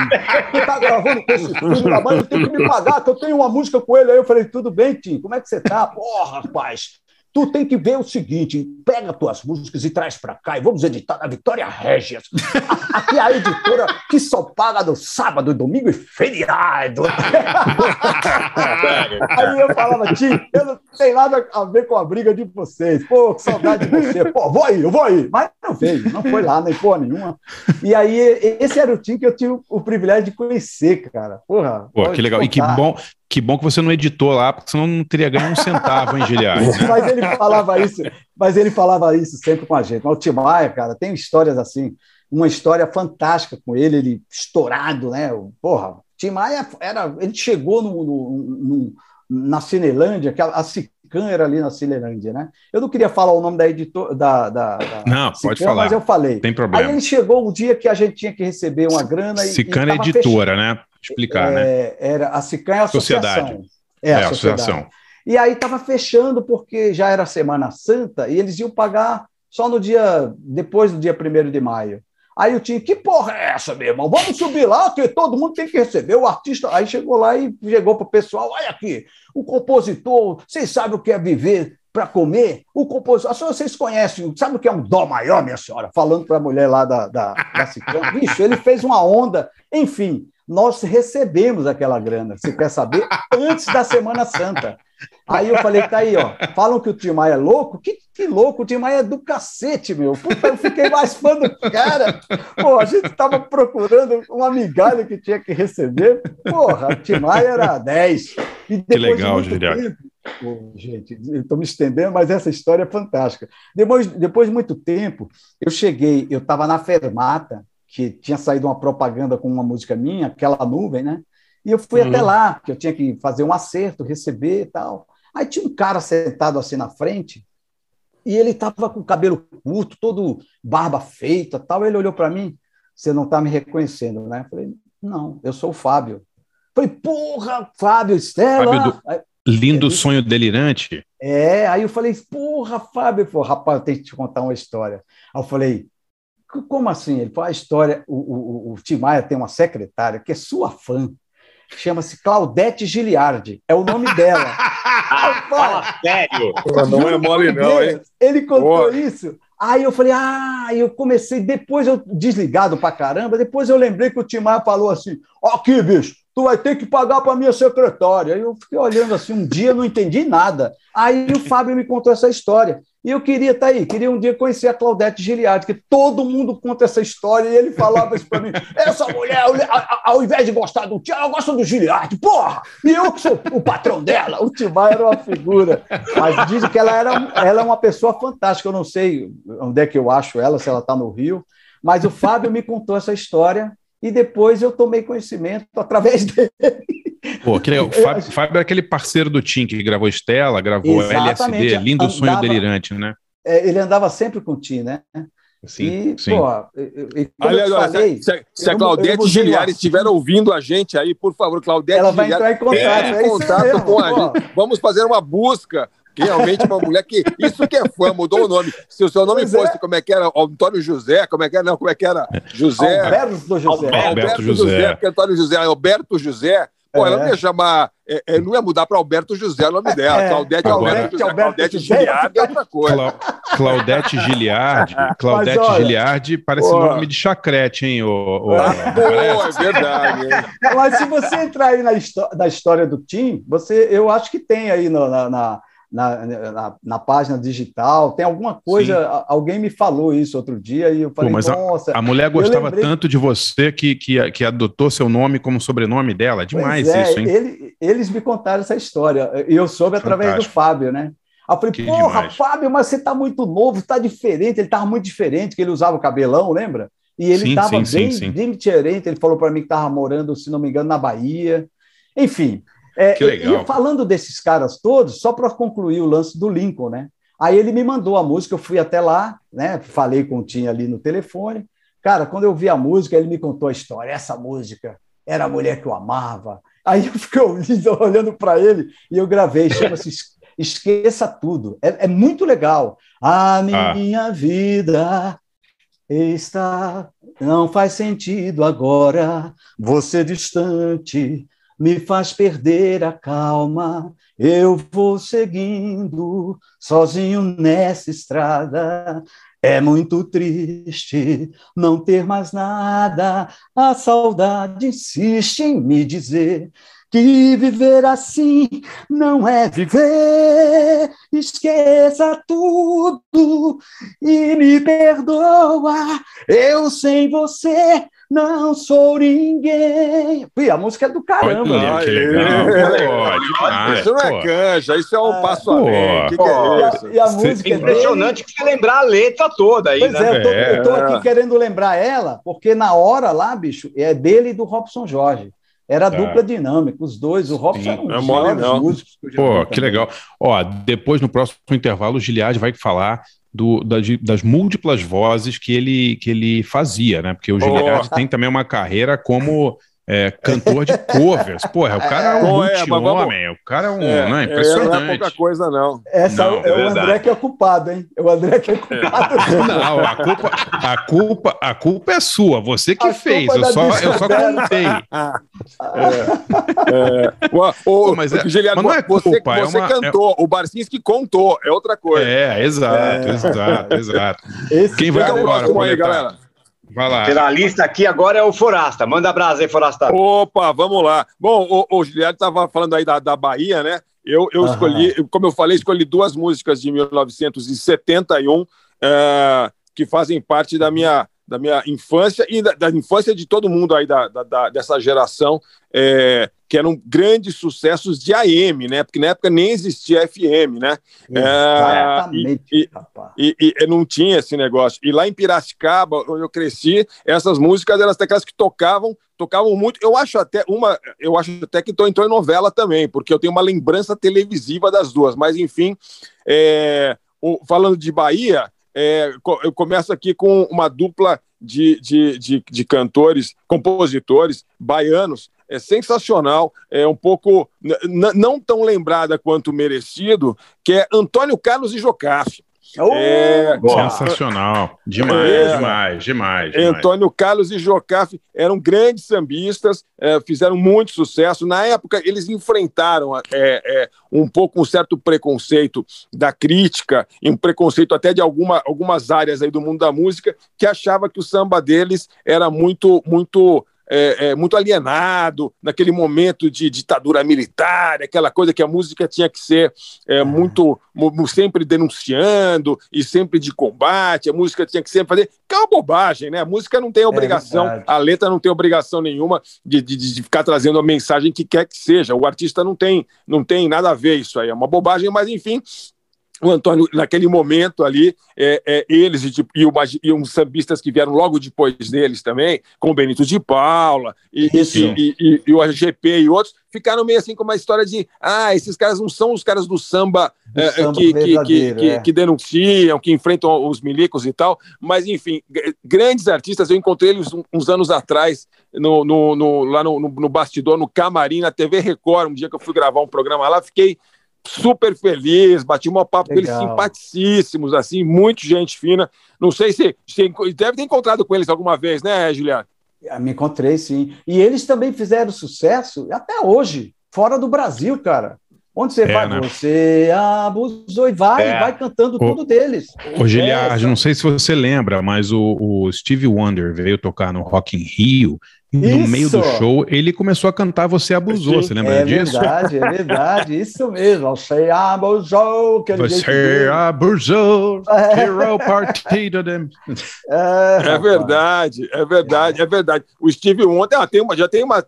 Você tá gravando com esse filho da mãe, tem que me pagar, que eu tenho uma música com ele. Aí eu falei, tudo bem, Tim, como é que você tá? Porra, rapaz, Tu tem que ver o seguinte: pega tuas músicas e traz para cá e vamos editar na Vitória Régias. Aqui é a editora que só paga no sábado, domingo e feriado. Aí eu falava, Tim, eu não tenho nada a ver com a briga de vocês. Pô, que saudade de você. Pô, vou aí, eu vou aí. Mas não veio, não foi lá, nem porra nenhuma. E aí, esse era o Tim que eu tive o privilégio de conhecer, cara. Porra. Pô, que legal. E que bom, que bom que você não editou lá, porque senão não teria ganho um centavo, hein, Giliard? mas ele falava isso, mas ele falava isso sempre com a gente. O Timaya, cara, tem histórias assim, uma história fantástica com ele, ele estourado, né? Porra, Timaya era, ele chegou no, no, no, na Cinelândia, que a, a Cican era ali na Cinelândia, né? Eu não queria falar o nome da editora, da, da, da não, Cican, pode falar. mas eu falei. Tem problema. Aí ele chegou um dia que a gente tinha que receber uma grana Cican e, e editora, fechado. né? Explicar, né? é, né? Era, a SICAM é a associação. Sociedade. É, a, é, associação. E aí estava fechando porque já era Semana Santa e eles iam pagar só no dia, depois do dia 1 de maio. Aí eu tinha, que porra é essa, meu irmão? Vamos subir lá, que todo mundo tem que receber. O artista. Aí chegou lá e chegou para o pessoal: olha aqui, o compositor, vocês sabem o que é viver para comer? O compositor, vocês conhecem, sabe o que é um dó maior, minha senhora? Falando para a mulher lá da, da, da Ciclone. Bicho, ele fez uma onda, enfim nós recebemos aquela grana, você quer saber? Antes da Semana Santa. Aí eu falei, tá aí, ó. Falam que o Tim Maia é louco? Que, que louco, o Tim Maia é do cacete, meu. Puta, eu fiquei mais fã do cara. Pô, a gente tava procurando uma migalha que tinha que receber. Porra, o Tim Maia era 10. E que legal, Giriac. gente, estou me estendendo, mas essa história é fantástica. Depois, depois de muito tempo, eu cheguei, eu estava na Fermata, que tinha saído uma propaganda com uma música minha, aquela nuvem, né? E eu fui uhum. até lá, que eu tinha que fazer um acerto, receber e tal. Aí tinha um cara sentado assim na frente, e ele estava com o cabelo curto, todo barba feita tal. Ele olhou para mim, você não está me reconhecendo, né? Eu falei, não, eu sou o Fábio. Eu falei, porra, Fábio Estela. Fábio do... Aí, Lindo aí, sonho delirante. É, aí eu falei, porra, Fábio. Falei, rapaz, eu tenho que te contar uma história. Aí eu falei, como assim? Ele falou, a história, o, o, o Tim Maia tem uma secretária que é sua fã, chama-se Claudete Giliardi, é o nome dela. Fala sério! Não é mole não, hein? Ele contou Boa. isso. Aí eu falei, ah, eu comecei, depois eu desligado pra caramba, depois eu lembrei que o Tim Maia falou assim, aqui, bicho, tu vai ter que pagar para minha secretária. Aí eu fiquei olhando assim, um dia não entendi nada. Aí o Fábio me contou essa história. E eu queria estar tá aí, queria um dia conhecer a Claudete Giliardi, que todo mundo conta essa história e ele falava isso para mim. Essa mulher, ao invés de gostar do Tiago, ela gosta do Giliardi, porra! E eu que sou o patrão dela. O Timar era uma figura. Mas dizem que ela, era, ela é uma pessoa fantástica. Eu não sei onde é que eu acho ela, se ela está no Rio. Mas o Fábio me contou essa história e depois eu tomei conhecimento através dele. Pô, que legal. O Fábio, Fábio é aquele parceiro do Tim que gravou Estela, gravou Exatamente. LSD, Lindo andava, Sonho Delirante, né? É, ele andava sempre com o Tim, né? Sim, e, sim. Pô, Olha, agora, falei, se, se a Claudete Giliari estiver ouvindo a gente aí, por favor, Claudete Ela vai entrar em contato, é, é contato com a gente. Vamos fazer uma busca realmente uma mulher que. Isso que é fã, mudou o nome. Se o seu nome pois fosse, é. como é que era? Antônio José, como é que era? Não, como é que era? José. Alberto José. Alberto, Alberto José. José. Porque Antônio José, Alberto José. Pô, é. ela não ia chamar. É, é, não ia mudar para Alberto José o nome dela. É, Claudete Agora, Alberto José. Alberto Claudete Giliardi é outra coisa. Cla Claudete Giliardi. Claudete olha, Giliardi parece pô. nome de chacrete, hein? O, o, ah, pô, é verdade. Mas se você entrar aí na, na história do Tim, você, eu acho que tem aí no, na, na na, na, na, página digital, tem alguma coisa, Sim. alguém me falou isso outro dia e eu falei, Pô, mas nossa. A, a mulher gostava lembrei... tanto de você que, que, que adotou seu nome como sobrenome dela. Demais é, isso, hein? Ele, eles me contaram essa história e eu soube Fantástico. através do Fábio, né? Aí eu falei, que porra, demais. Fábio, mas você tá muito novo, tá diferente. Ele tava muito diferente, que ele usava o cabelão, lembra? E ele sim, tava sim, bem, sim, bem diferente. Ele falou para mim que tava morando, se não me engano, na Bahia. Enfim, é, que legal. E falando desses caras todos, só para concluir o lance do Lincoln, né? Aí ele me mandou a música, eu fui até lá, né? Falei com o Tim ali no telefone. Cara, quando eu vi a música, ele me contou a história. Essa música era a mulher que eu amava. Aí eu fiquei olhando para ele e eu gravei, chama-se Esqueça Tudo. É, é, muito legal. A ah. minha ah. vida está. Não faz sentido agora, você distante me faz perder a calma. Eu vou seguindo sozinho nessa estrada. É muito triste não ter mais nada. A saudade insiste em me dizer que viver assim não é viver. Esqueça tudo e me perdoa. Eu sem você não sou ninguém. Ih, a música é do caramba. Olha, que legal. Pô, isso não é canja, isso é um é, passo além. Que que é isso? E a, e a música é impressionante que você lembrar a letra toda aí, pois né? É, eu tô, é. eu tô aqui querendo lembrar ela, porque na hora lá, bicho, é dele e do Robson Jorge. Era tá. dupla dinâmica, os dois. O Robson era um dos maiores músicos. Pô, que legal. Ó, depois, no próximo intervalo, o Giliard vai falar do, das, das, múltiplas vozes que ele, que ele fazia, né? Porque o Giliard oh. tem também uma carreira como é, cantor de covers. Porra, o cara é um multi-homem, o cara é um. É, né, impressionante. Não é pouca coisa, não. Essa não, é, é o André que é culpado, hein? É o André que é culpado. Não, a culpa, a culpa, a culpa é sua, você que a fez. Eu só, eu só contei. é, o, o, mas, é, Giliano, mas não é culpa, você, é você uma, cantou, é... o Barcinski contou, é outra coisa. É, exato, exato, exato. Esse Quem vai agora, aí, galera? Vai lá. Pela lista aqui agora é o Forasta. Manda brasa aí, Forasta. Opa, vamos lá. Bom, o, o Juliano estava falando aí da, da Bahia, né? Eu, eu escolhi, como eu falei, escolhi duas músicas de 1971 é, que fazem parte da minha, da minha infância e da, da infância de todo mundo aí da, da dessa geração. É, que eram grandes sucessos de AM, né? Porque na época nem existia FM, né? Exatamente, é, e, e, e, não tinha esse negócio. E lá em Piracicaba, onde eu cresci, essas músicas eram aquelas que tocavam, tocavam muito. Eu acho até uma, eu acho até que entrou em novela também, porque eu tenho uma lembrança televisiva das duas. Mas enfim, é, o, falando de Bahia, é, eu começo aqui com uma dupla de, de, de, de cantores, compositores baianos é sensacional, é um pouco não tão lembrada quanto merecido, que é Antônio Carlos e Jocafe. É, sensacional. Demais, é, demais, demais, demais, Antônio Carlos e Jocafe eram grandes sambistas, é, fizeram muito sucesso. Na época, eles enfrentaram é, é, um pouco um certo preconceito da crítica, e um preconceito até de alguma, algumas áreas aí do mundo da música, que achava que o samba deles era muito, muito é, é, muito alienado naquele momento de ditadura militar, aquela coisa que a música tinha que ser é, muito sempre denunciando e sempre de combate, a música tinha que sempre fazer, que é uma bobagem, né? A música não tem é obrigação, a letra não tem obrigação nenhuma de, de, de, ficar trazendo a mensagem que quer que seja. O artista não tem, não tem nada a ver isso aí, é uma bobagem, mas enfim, o Antônio, naquele momento ali, é, é, eles e, e, o, e uns sambistas que vieram logo depois deles também, com o Benito de Paula e, e, e, o RGP e outros, ficaram meio assim com uma história de ah, esses caras não são os caras do samba, do é, samba que, que, que, é. que, denunciam, que enfrentam os milicos e tal, mas enfim, grandes artistas, eu encontrei eles uns anos atrás no, no, no lá no, no, bastidor, no camarim, na TV Record, um dia que eu fui gravar um programa lá, fiquei super feliz, bati uma papo com eles simpaticíssimos, assim, muito gente fina. Não sei se você deve ter encontrado com eles alguma vez, né, Juliano? Ah, me encontrei, sim. E eles também fizeram sucesso até hoje, fora do Brasil, cara. Onde você é, vai? Né? Você abusou e vai, é. vai cantando o, tudo deles. Ô, Giliard, é, não sei se você lembra, mas o, o Steve Wonder veio tocar no Rock in Rio no isso. meio do show, ele começou a cantar Você Abusou, Sim, você lembra é disso? É verdade, é verdade, isso mesmo. Você abusou. Você abusou, tirou partido de... É, é verdade, é verdade, é verdade. O Steve Wonder ah, tem uma, já tem uma,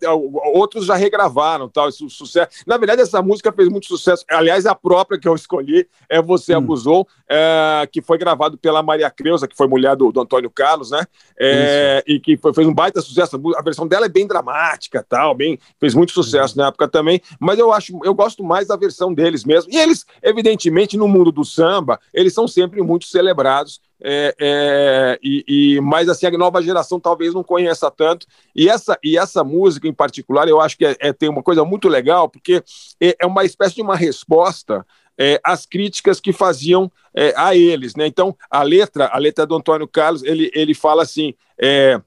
outros já regravaram, tal, isso, sucesso. Na verdade, essa música fez muito sucesso. Aliás, a própria que eu escolhi é Você hum. Abusou, é, que foi gravado pela Maria Creuza, que foi mulher do, do Antônio Carlos, né? É, e que foi, fez um baita sucesso. A versão dela é bem dramática, tal, bem, fez muito sucesso na época também, mas eu acho, eu gosto mais da versão deles mesmo. E eles, evidentemente, no mundo do samba, eles são sempre muito celebrados. É, é, e, e, mas assim a nova geração talvez não conheça tanto e essa e essa música em particular eu acho que é, é tem uma coisa muito legal porque é, é uma espécie de uma resposta é, as críticas que faziam é, a eles, né? Então a letra, a letra do Antônio Carlos, ele, ele fala assim, é,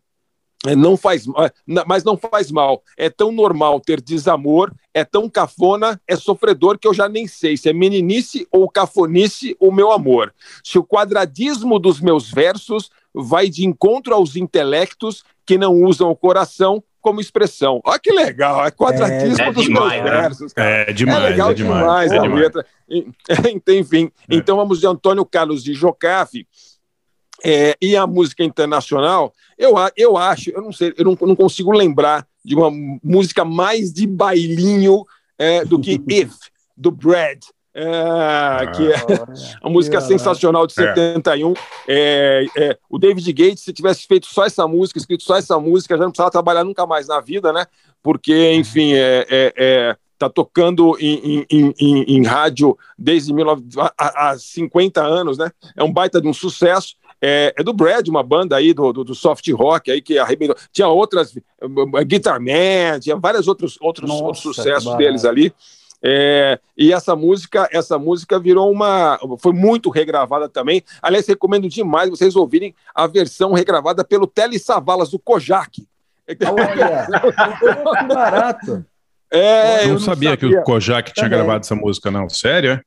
não faz, é, mas não faz mal. É tão normal ter desamor, é tão cafona, é sofredor que eu já nem sei se é meninice ou cafonice o meu amor. Se o quadradismo dos meus versos vai de encontro aos intelectos que não usam o coração como expressão. Olha que legal, é quadradismo é, é dos demais, meus né? versos. Cara. É demais, é legal é demais, demais a letra. Enfim, então vamos de Antônio Carlos de Jocafe é, e a música internacional, eu, eu acho, eu não sei, eu não, não consigo lembrar de uma música mais de bailinho é, do que If, do Brad. É, que é uma música sensacional de 71. É. é, é, o David Gates, se tivesse feito só essa música, escrito só essa música, já não precisava trabalhar nunca mais na vida, né? Porque, enfim, é, é, é está tocando em, em, em, em, rádio desde 19, há, há 50 anos, né? É um baita de um sucesso é, é do Brad, uma banda aí do, do, do, soft rock aí que arrebentou. Tinha outras, uh, Guitar Man, tinha vários outros, outros, Nossa, outros sucessos deles ali. É, e essa música, essa música virou uma, foi muito regravada também. Aliás, recomendo demais vocês ouvirem a versão regravada pelo Tele Savalas do Kojak. Olha, que barato. É, eu não, eu não sabia, sabia, que o Kojak tinha também. gravado essa música, não. Sério?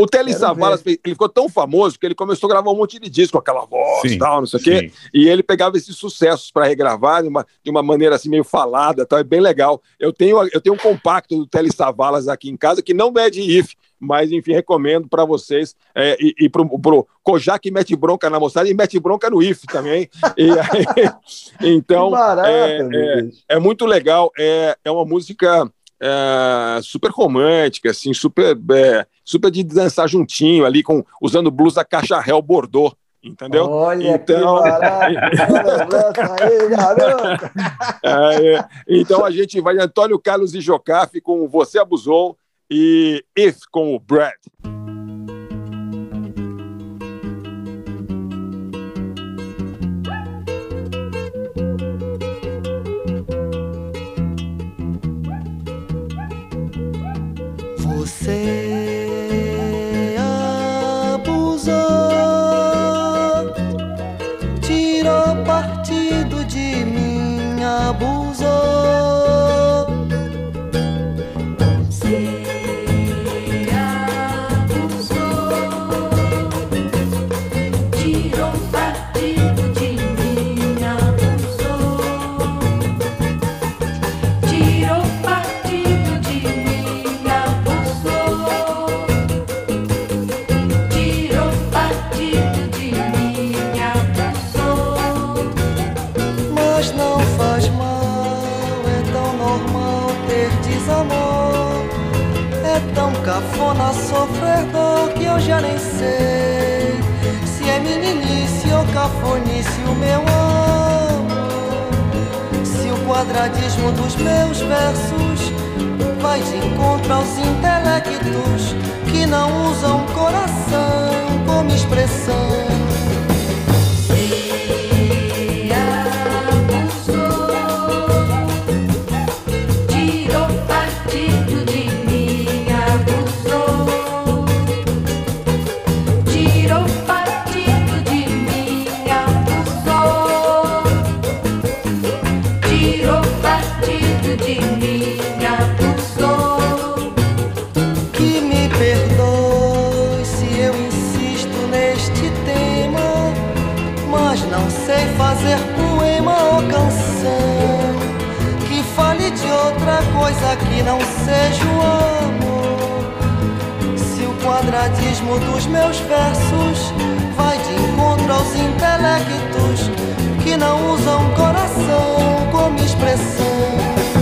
O Telly Savalas, ele ficou tão famoso que ele começou a gravar um monte de disco, aquela voz e tal, não sei o quê. E ele pegava esses sucessos para regravar de uma, de uma maneira assim meio falada, tal, é bem legal. Eu tenho, eu tenho um compacto do Telly Savalas aqui em casa que não é de if, mas enfim, recomendo para vocês é, e, e pro, pro Kojak mete bronca na moçada e mete bronca no IF também. e aí, então, barato, é, é, é, muito legal. É, é uma música é, super romântica, assim, super, é, super de dançar juntinho ali, com, usando blues da caixa réu Bordeaux. Entendeu? Olha então, é, então a gente vai Antônio Carlos e Jocafe com Você Abusou e If com o Brad. Você nem sei se é meninice ou cafonice o meu amor. Se o quadradismo dos meus versos vai de encontro aos intelectos que não usam coração como expressão. Que não seja o amor. Se o quadradismo dos meus versos vai de encontro aos intelectos que não usam coração como expressão.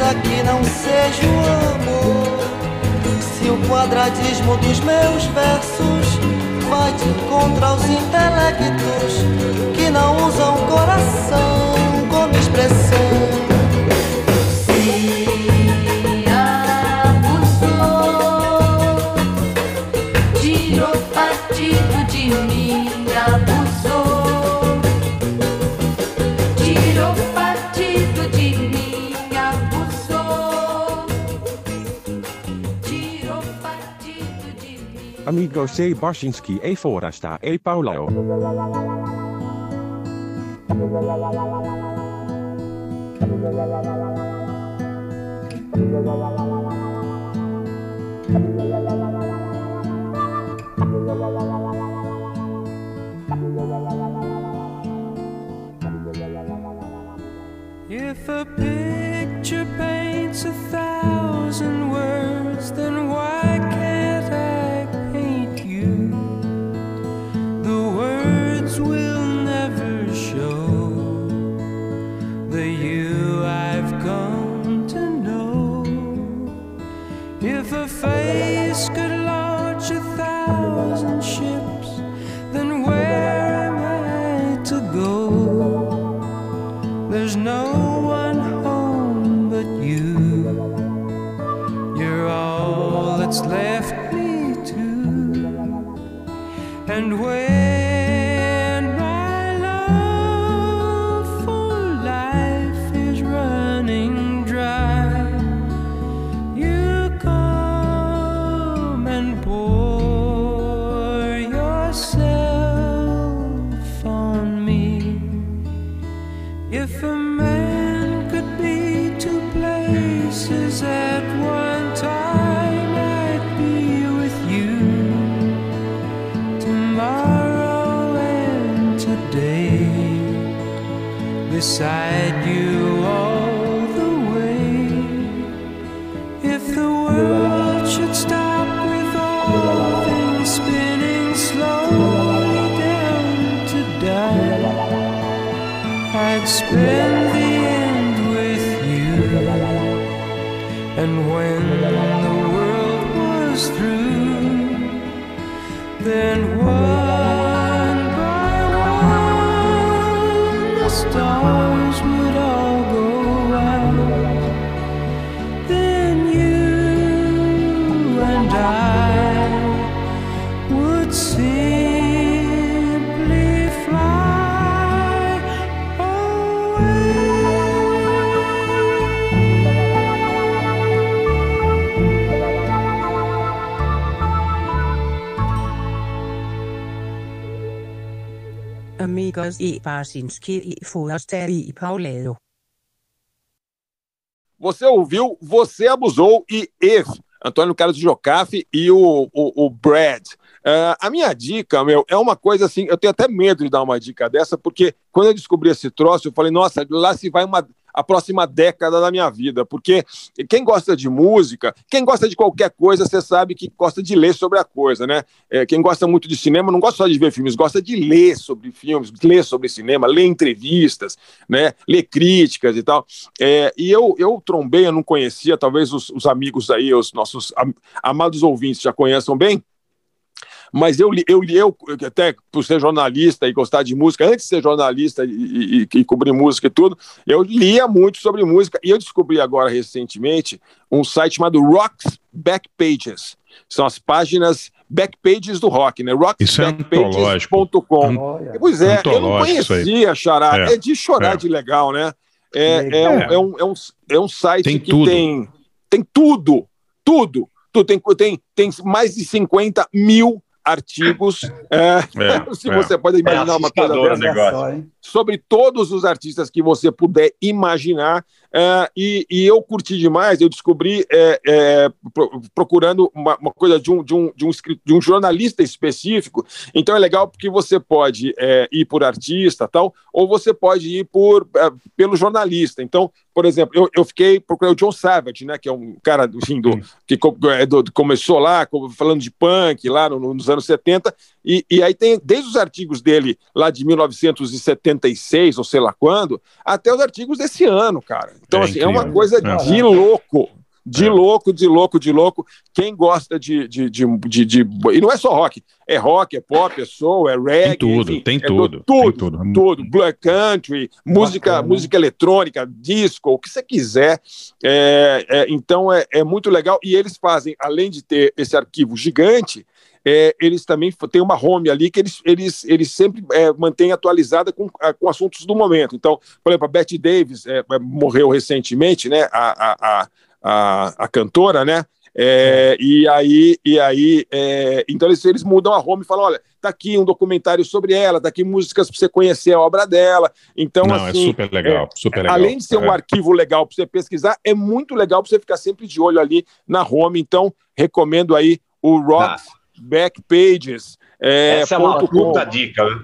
Coisa que não seja o amor. Se o quadradismo dos meus versos vai de encontro aos intelectos que não usam coração como expressão. Amigo Barshinski e. E. Paulo. If a picture paints a thousand words, then e Parsinski e Foraster e Paulero. Você ouviu Você Abusou e If, Antônio Carlos Jocafe e o, o, o Brad. Uh, a minha dica, meu, é uma coisa assim, eu tenho até medo de dar uma dica dessa, porque quando eu descobri esse troço, eu falei, nossa, lá se vai uma, a próxima década da minha vida, porque quem gosta de música, quem gosta de qualquer coisa, você sabe que gosta de ler sobre a coisa, né? É, quem gosta muito de cinema não gosta só de ver filmes, gosta de ler sobre filmes, ler sobre cinema, ler entrevistas, né? Ler críticas e tal. É, e eu, eu trombei, eu não conhecia, talvez os, os amigos aí, os nossos am amados ouvintes já conheçam bem, mas eu li, eu li, eu, até por ser jornalista e gostar de música, antes de ser jornalista e, e, e, cobrir música e tudo, eu lia muito sobre música e eu descobri agora recentemente um site chamado Rocks Backpages. São as páginas backpages do rock, né? rocksbackpages.com. É pois é, eu não conhecia, Xará. É, é de chorar é. de legal, né? É, é, um, é, um, é, um, é um site tem que tudo. tem, tem tudo, tudo. tudo. Tem, tem, tem mais de 50 mil artigos. É, é, se é. você pode imaginar uma coisa dessa, sobre todos os artistas que você puder imaginar. É, e, e, eu curti demais, eu descobri é, é, procurando uma, uma, coisa de um, de, um, de, um, de um jornalista específico. Então é legal porque você pode é, ir por artista tal, ou você pode ir por, pelo jornalista. Então, por exemplo, eu, eu fiquei procurando o John Savage, né, que é um cara enfim, do, que do, começou lá falando de punk lá no, nos anos 70, e, e aí tem desde os artigos dele lá de 1976, ou sei lá quando, até os artigos desse ano, cara. Então, é assim, incrível. é uma coisa é. de louco. De é. louco, de louco, de louco. Quem gosta de, de, de, de, de, E não é só rock. É rock, é pop, é soul, é reggae. Tem tudo, enfim, tem, é tudo, tudo, tem tudo. Tudo. Black country, música, Bacana. música eletrônica, disco, o que você quiser. É, é, então é, é muito legal. E eles fazem, além de ter esse arquivo gigante, é, eles também têm uma home ali que eles, eles, eles sempre é, mantêm atualizada com, com assuntos do momento. Então, por exemplo, a Betty Davis é, é morreu recentemente, né? A, a, a, a cantora, né? É, e aí, e aí é, então eles, eles mudam a home e falam: olha, tá aqui um documentário sobre ela, tá aqui músicas para você conhecer a obra dela. Então, Não, assim, é super legal, super legal. Além de ser um arquivo legal para você pesquisar, é muito legal para você ficar sempre de olho ali na home. Então, recomendo aí o Rock. Ah Backpages. É, Essa é uma puta dica, né?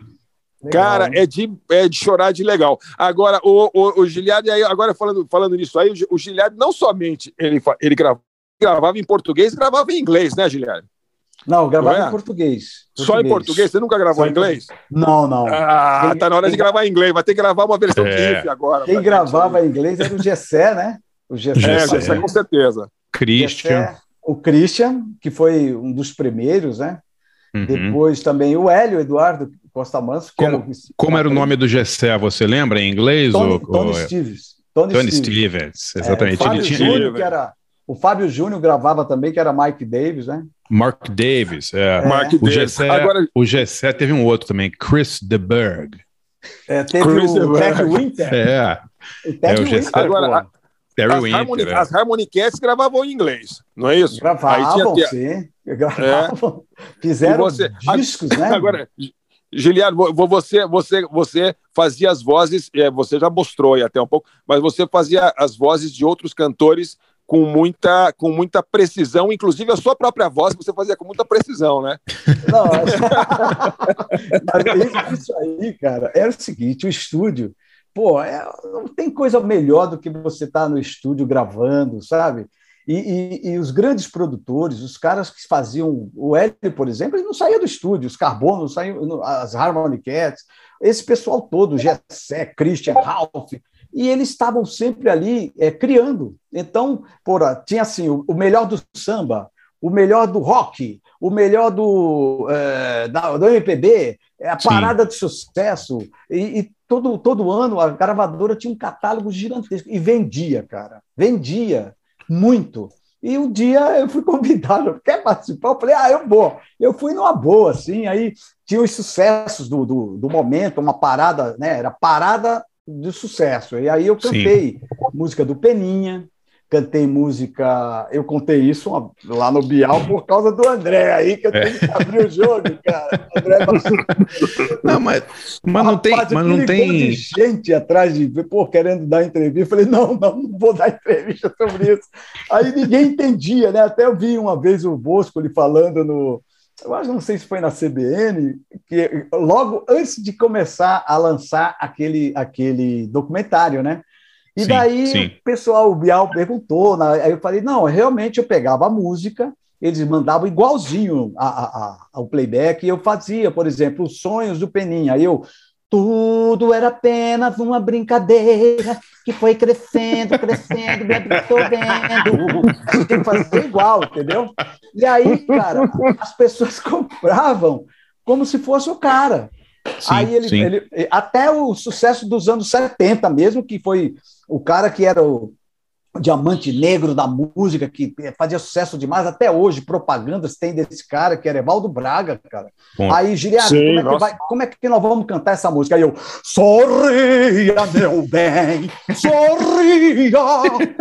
Cara, é de, é de chorar de legal. Agora, o, o, o Giliard, agora falando, falando nisso aí, o, Giliard não somente ele, ele gravava, gravava em português, gravava em inglês, né, Giliard? Não, gravava não é? em português, português, Só em português? Você nunca gravou em inglês? Não, não. Ah, quem, tá na hora de gravar em inglês. Vai ter que gravar uma versão é. GIF agora. Quem gravava em inglês era o Gessé, né? O Gessé. É, o Gessé, com certeza. Christian. Gessé, o Christian, que foi um dos primeiros, né? Uhum. Depois também o Hélio Eduardo Costa Manso. Como, era, como era o nome do Gessé? Você lembra em inglês? Tony, ou, Tony ou... Stevens. Tony, Tony Stevens. Stevens, exatamente. É, o, Fábio Júnior, que era, o Fábio Júnior gravava também, que era Mike Davis, né? Mark Davis, é. é. Mark o, Gessé, Agora... o Gessé teve um outro também, Chris DeBerg. É, teve Chris o Ted Winter. É. O Ted é, o Winter, Agora, Terry as, Winter, Harmony, é. as gravavam em inglês, não é isso? Gravavam, tinha... sim. Gravavam. É. Fizeram você... discos, né? Agora, Giliano, você, você, você fazia as vozes, é, você já mostrou aí até um pouco, mas você fazia as vozes de outros cantores com muita, com muita precisão, inclusive a sua própria voz você fazia com muita precisão, né? Não, isso aí, cara, era o seguinte, o estúdio pô, é, não tem coisa melhor do que você estar tá no estúdio gravando, sabe? E, e, e, os grandes produtores, os caras que faziam o L, por exemplo, ele não saía do estúdio, os Carbono, saíam, as Harmony Cats, esse pessoal todo, Gessé, Christian, Ralph, e eles estavam sempre ali é, criando. Então, porra, tinha assim, o, o, melhor do samba, o melhor do rock, o melhor do, é, da, do MPB, é a parada Sim. de sucesso, e, e todo, todo ano a gravadora tinha um catálogo gigantesco e vendia, cara, vendia muito. E um dia eu fui convidado, quer participar? Eu falei, ah, eu vou. Eu fui numa boa, assim, aí tinha os sucessos do, do, do momento, uma parada, né? Era parada de sucesso. E aí eu cantei Sim. música do Peninha, cantei música. Eu contei isso lá no Bial por causa do André aí, que eu tenho que abrir o jogo, cara. André não, mas, mas não tem. Mas não tem... gente atrás de pô, querendo dar entrevista. Eu falei, não, não, não vou dar entrevista sobre isso. Aí ninguém entendia, né? Até eu vi uma vez o Bosco ele falando no. Eu acho, não sei se foi na CBN, que logo antes de começar a lançar aquele, aquele documentário, né? E sim, daí sim. o pessoal, o Bial perguntou, né? aí eu falei, não, realmente eu pegava a música, eles mandavam igualzinho a, a, a, ao playback, e eu fazia, por exemplo, os sonhos do Peninha, aí eu, tudo era apenas uma brincadeira que foi crescendo, crescendo, me absorvendo. Tem que fazer igual, entendeu? E aí, cara, as pessoas compravam como se fosse o cara. Sim, aí ele, ele, até o sucesso dos anos 70 mesmo, que foi o cara que era o diamante negro da música, que fazia sucesso demais, até hoje, propagandas tem desse cara, que era Evaldo Braga, cara. Bom, Aí, Giliado, como, é que vai, como é que nós vamos cantar essa música? Aí eu, sorria, meu bem, sorria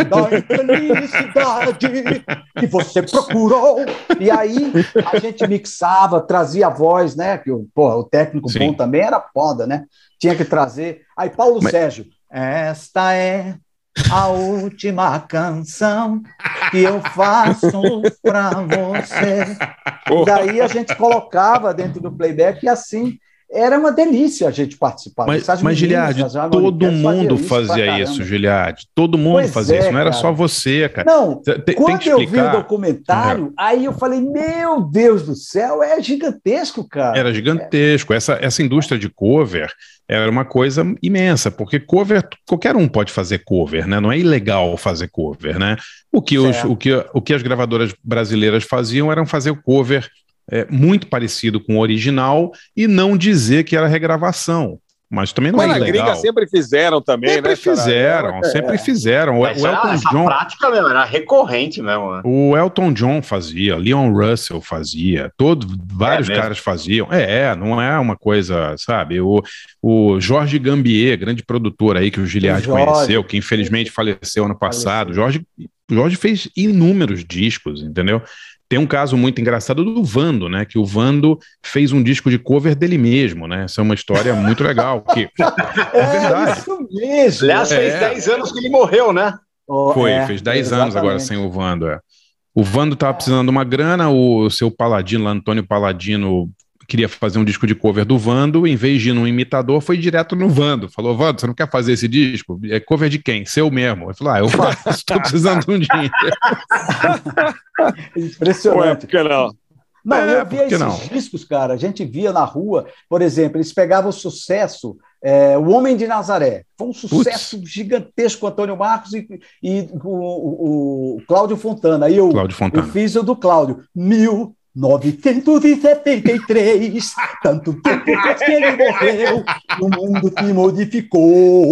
da infelicidade que você procurou. E aí, a gente mixava, trazia a voz, né, que o, porra, o técnico Sim. bom também era foda, né? Tinha que trazer. Aí, Paulo Mas... Sérgio, esta é a última canção que eu faço para você. Daí a gente colocava dentro do playback e assim era uma delícia a gente participar. Mas, mas Giliard, todo mundo fazia isso, Giliard. Todo mundo pois fazia é, isso, não era cara. só você, cara. Não, tem, quando tem eu vi o documentário, é. aí eu falei, meu Deus do céu, é gigantesco, cara. Era gigantesco. É. Essa, essa indústria de cover era uma coisa imensa, porque cover, qualquer um pode fazer cover, né? Não é ilegal fazer cover, né? O que, os, o que, o que as gravadoras brasileiras faziam eram fazer o cover é, muito parecido com o original e não dizer que era regravação. Mas também não Mas é ilegal. gringa sempre fizeram também, sempre né? Fizeram, é, sempre fizeram. O, Elton essa John, prática mesmo, era recorrente mesmo. Né? O Elton John fazia, Leon Russell fazia, todo, vários é caras faziam. É, não é uma coisa, sabe? O, o Jorge Gambier, grande produtor aí que o Giliard conheceu, que infelizmente faleceu ano passado. Jorge, Jorge fez inúmeros discos, entendeu? Tem um caso muito engraçado do Vando, né? Que o Vando fez um disco de cover dele mesmo, né? Essa é uma história muito legal. Que... É, é verdade. Isso mesmo. Aliás, fez é. 10 anos que ele morreu, né? Oh, Foi, é, fez 10 anos agora sem o Vando. É. O Vando estava precisando de uma grana, o seu Paladino, Antônio Paladino, queria fazer um disco de cover do Vando, em vez de ir num imitador, foi direto no Vando. Falou, Vando, você não quer fazer esse disco? É cover de quem? Seu mesmo. Ele falou, ah, eu faço, estou precisando de um dinheiro. Impressionante. Ué, não? Não, é, eu via esses não? discos, cara, a gente via na rua, por exemplo, eles pegavam o sucesso, é, O Homem de Nazaré, foi um sucesso Putz. gigantesco, Antônio Marcos e, e o, o, o, Cláudio Fontana. Aí eu, Fontana. eu fiz o do Cláudio, mil 973, tanto tempo depois que ele morreu, o mundo te modificou,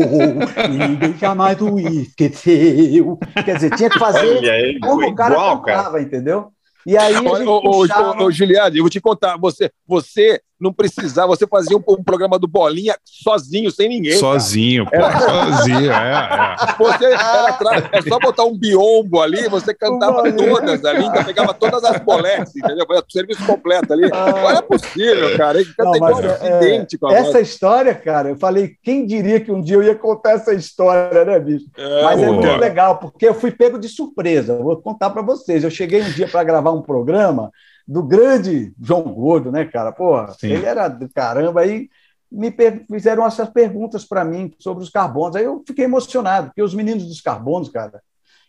ninguém jamais o esqueceu. Quer dizer, tinha que fazer aí, como o cara igual, contava, entendeu? E aí, ô, ô, ô, ô, Giliade, eu vou te contar, você, você não precisava, você fazia um, um, programa do Bolinha sozinho, sem ninguém. Sozinho, pô, era... sozinho, é, é. Você era é só botar um biombo ali, você cantava todas ali, ainda pegava todas as boletes, entendeu? Foi o serviço completo ali. Ah. Não é possível, cara. Ele canta não, igual é, idêntico. Essa história, cara, eu falei, quem diria que um dia eu ia contar essa história, né, bicho? É, mas é muito legal, porque eu fui pego de surpresa. vou contar para vocês. Eu cheguei um dia para gravar um programa do grande João Gordo, né, cara? Porra, Sim. ele era do caramba. Aí me fizeram essas perguntas para mim sobre os carbonos. Aí eu fiquei emocionado, porque os meninos dos carbonos, cara,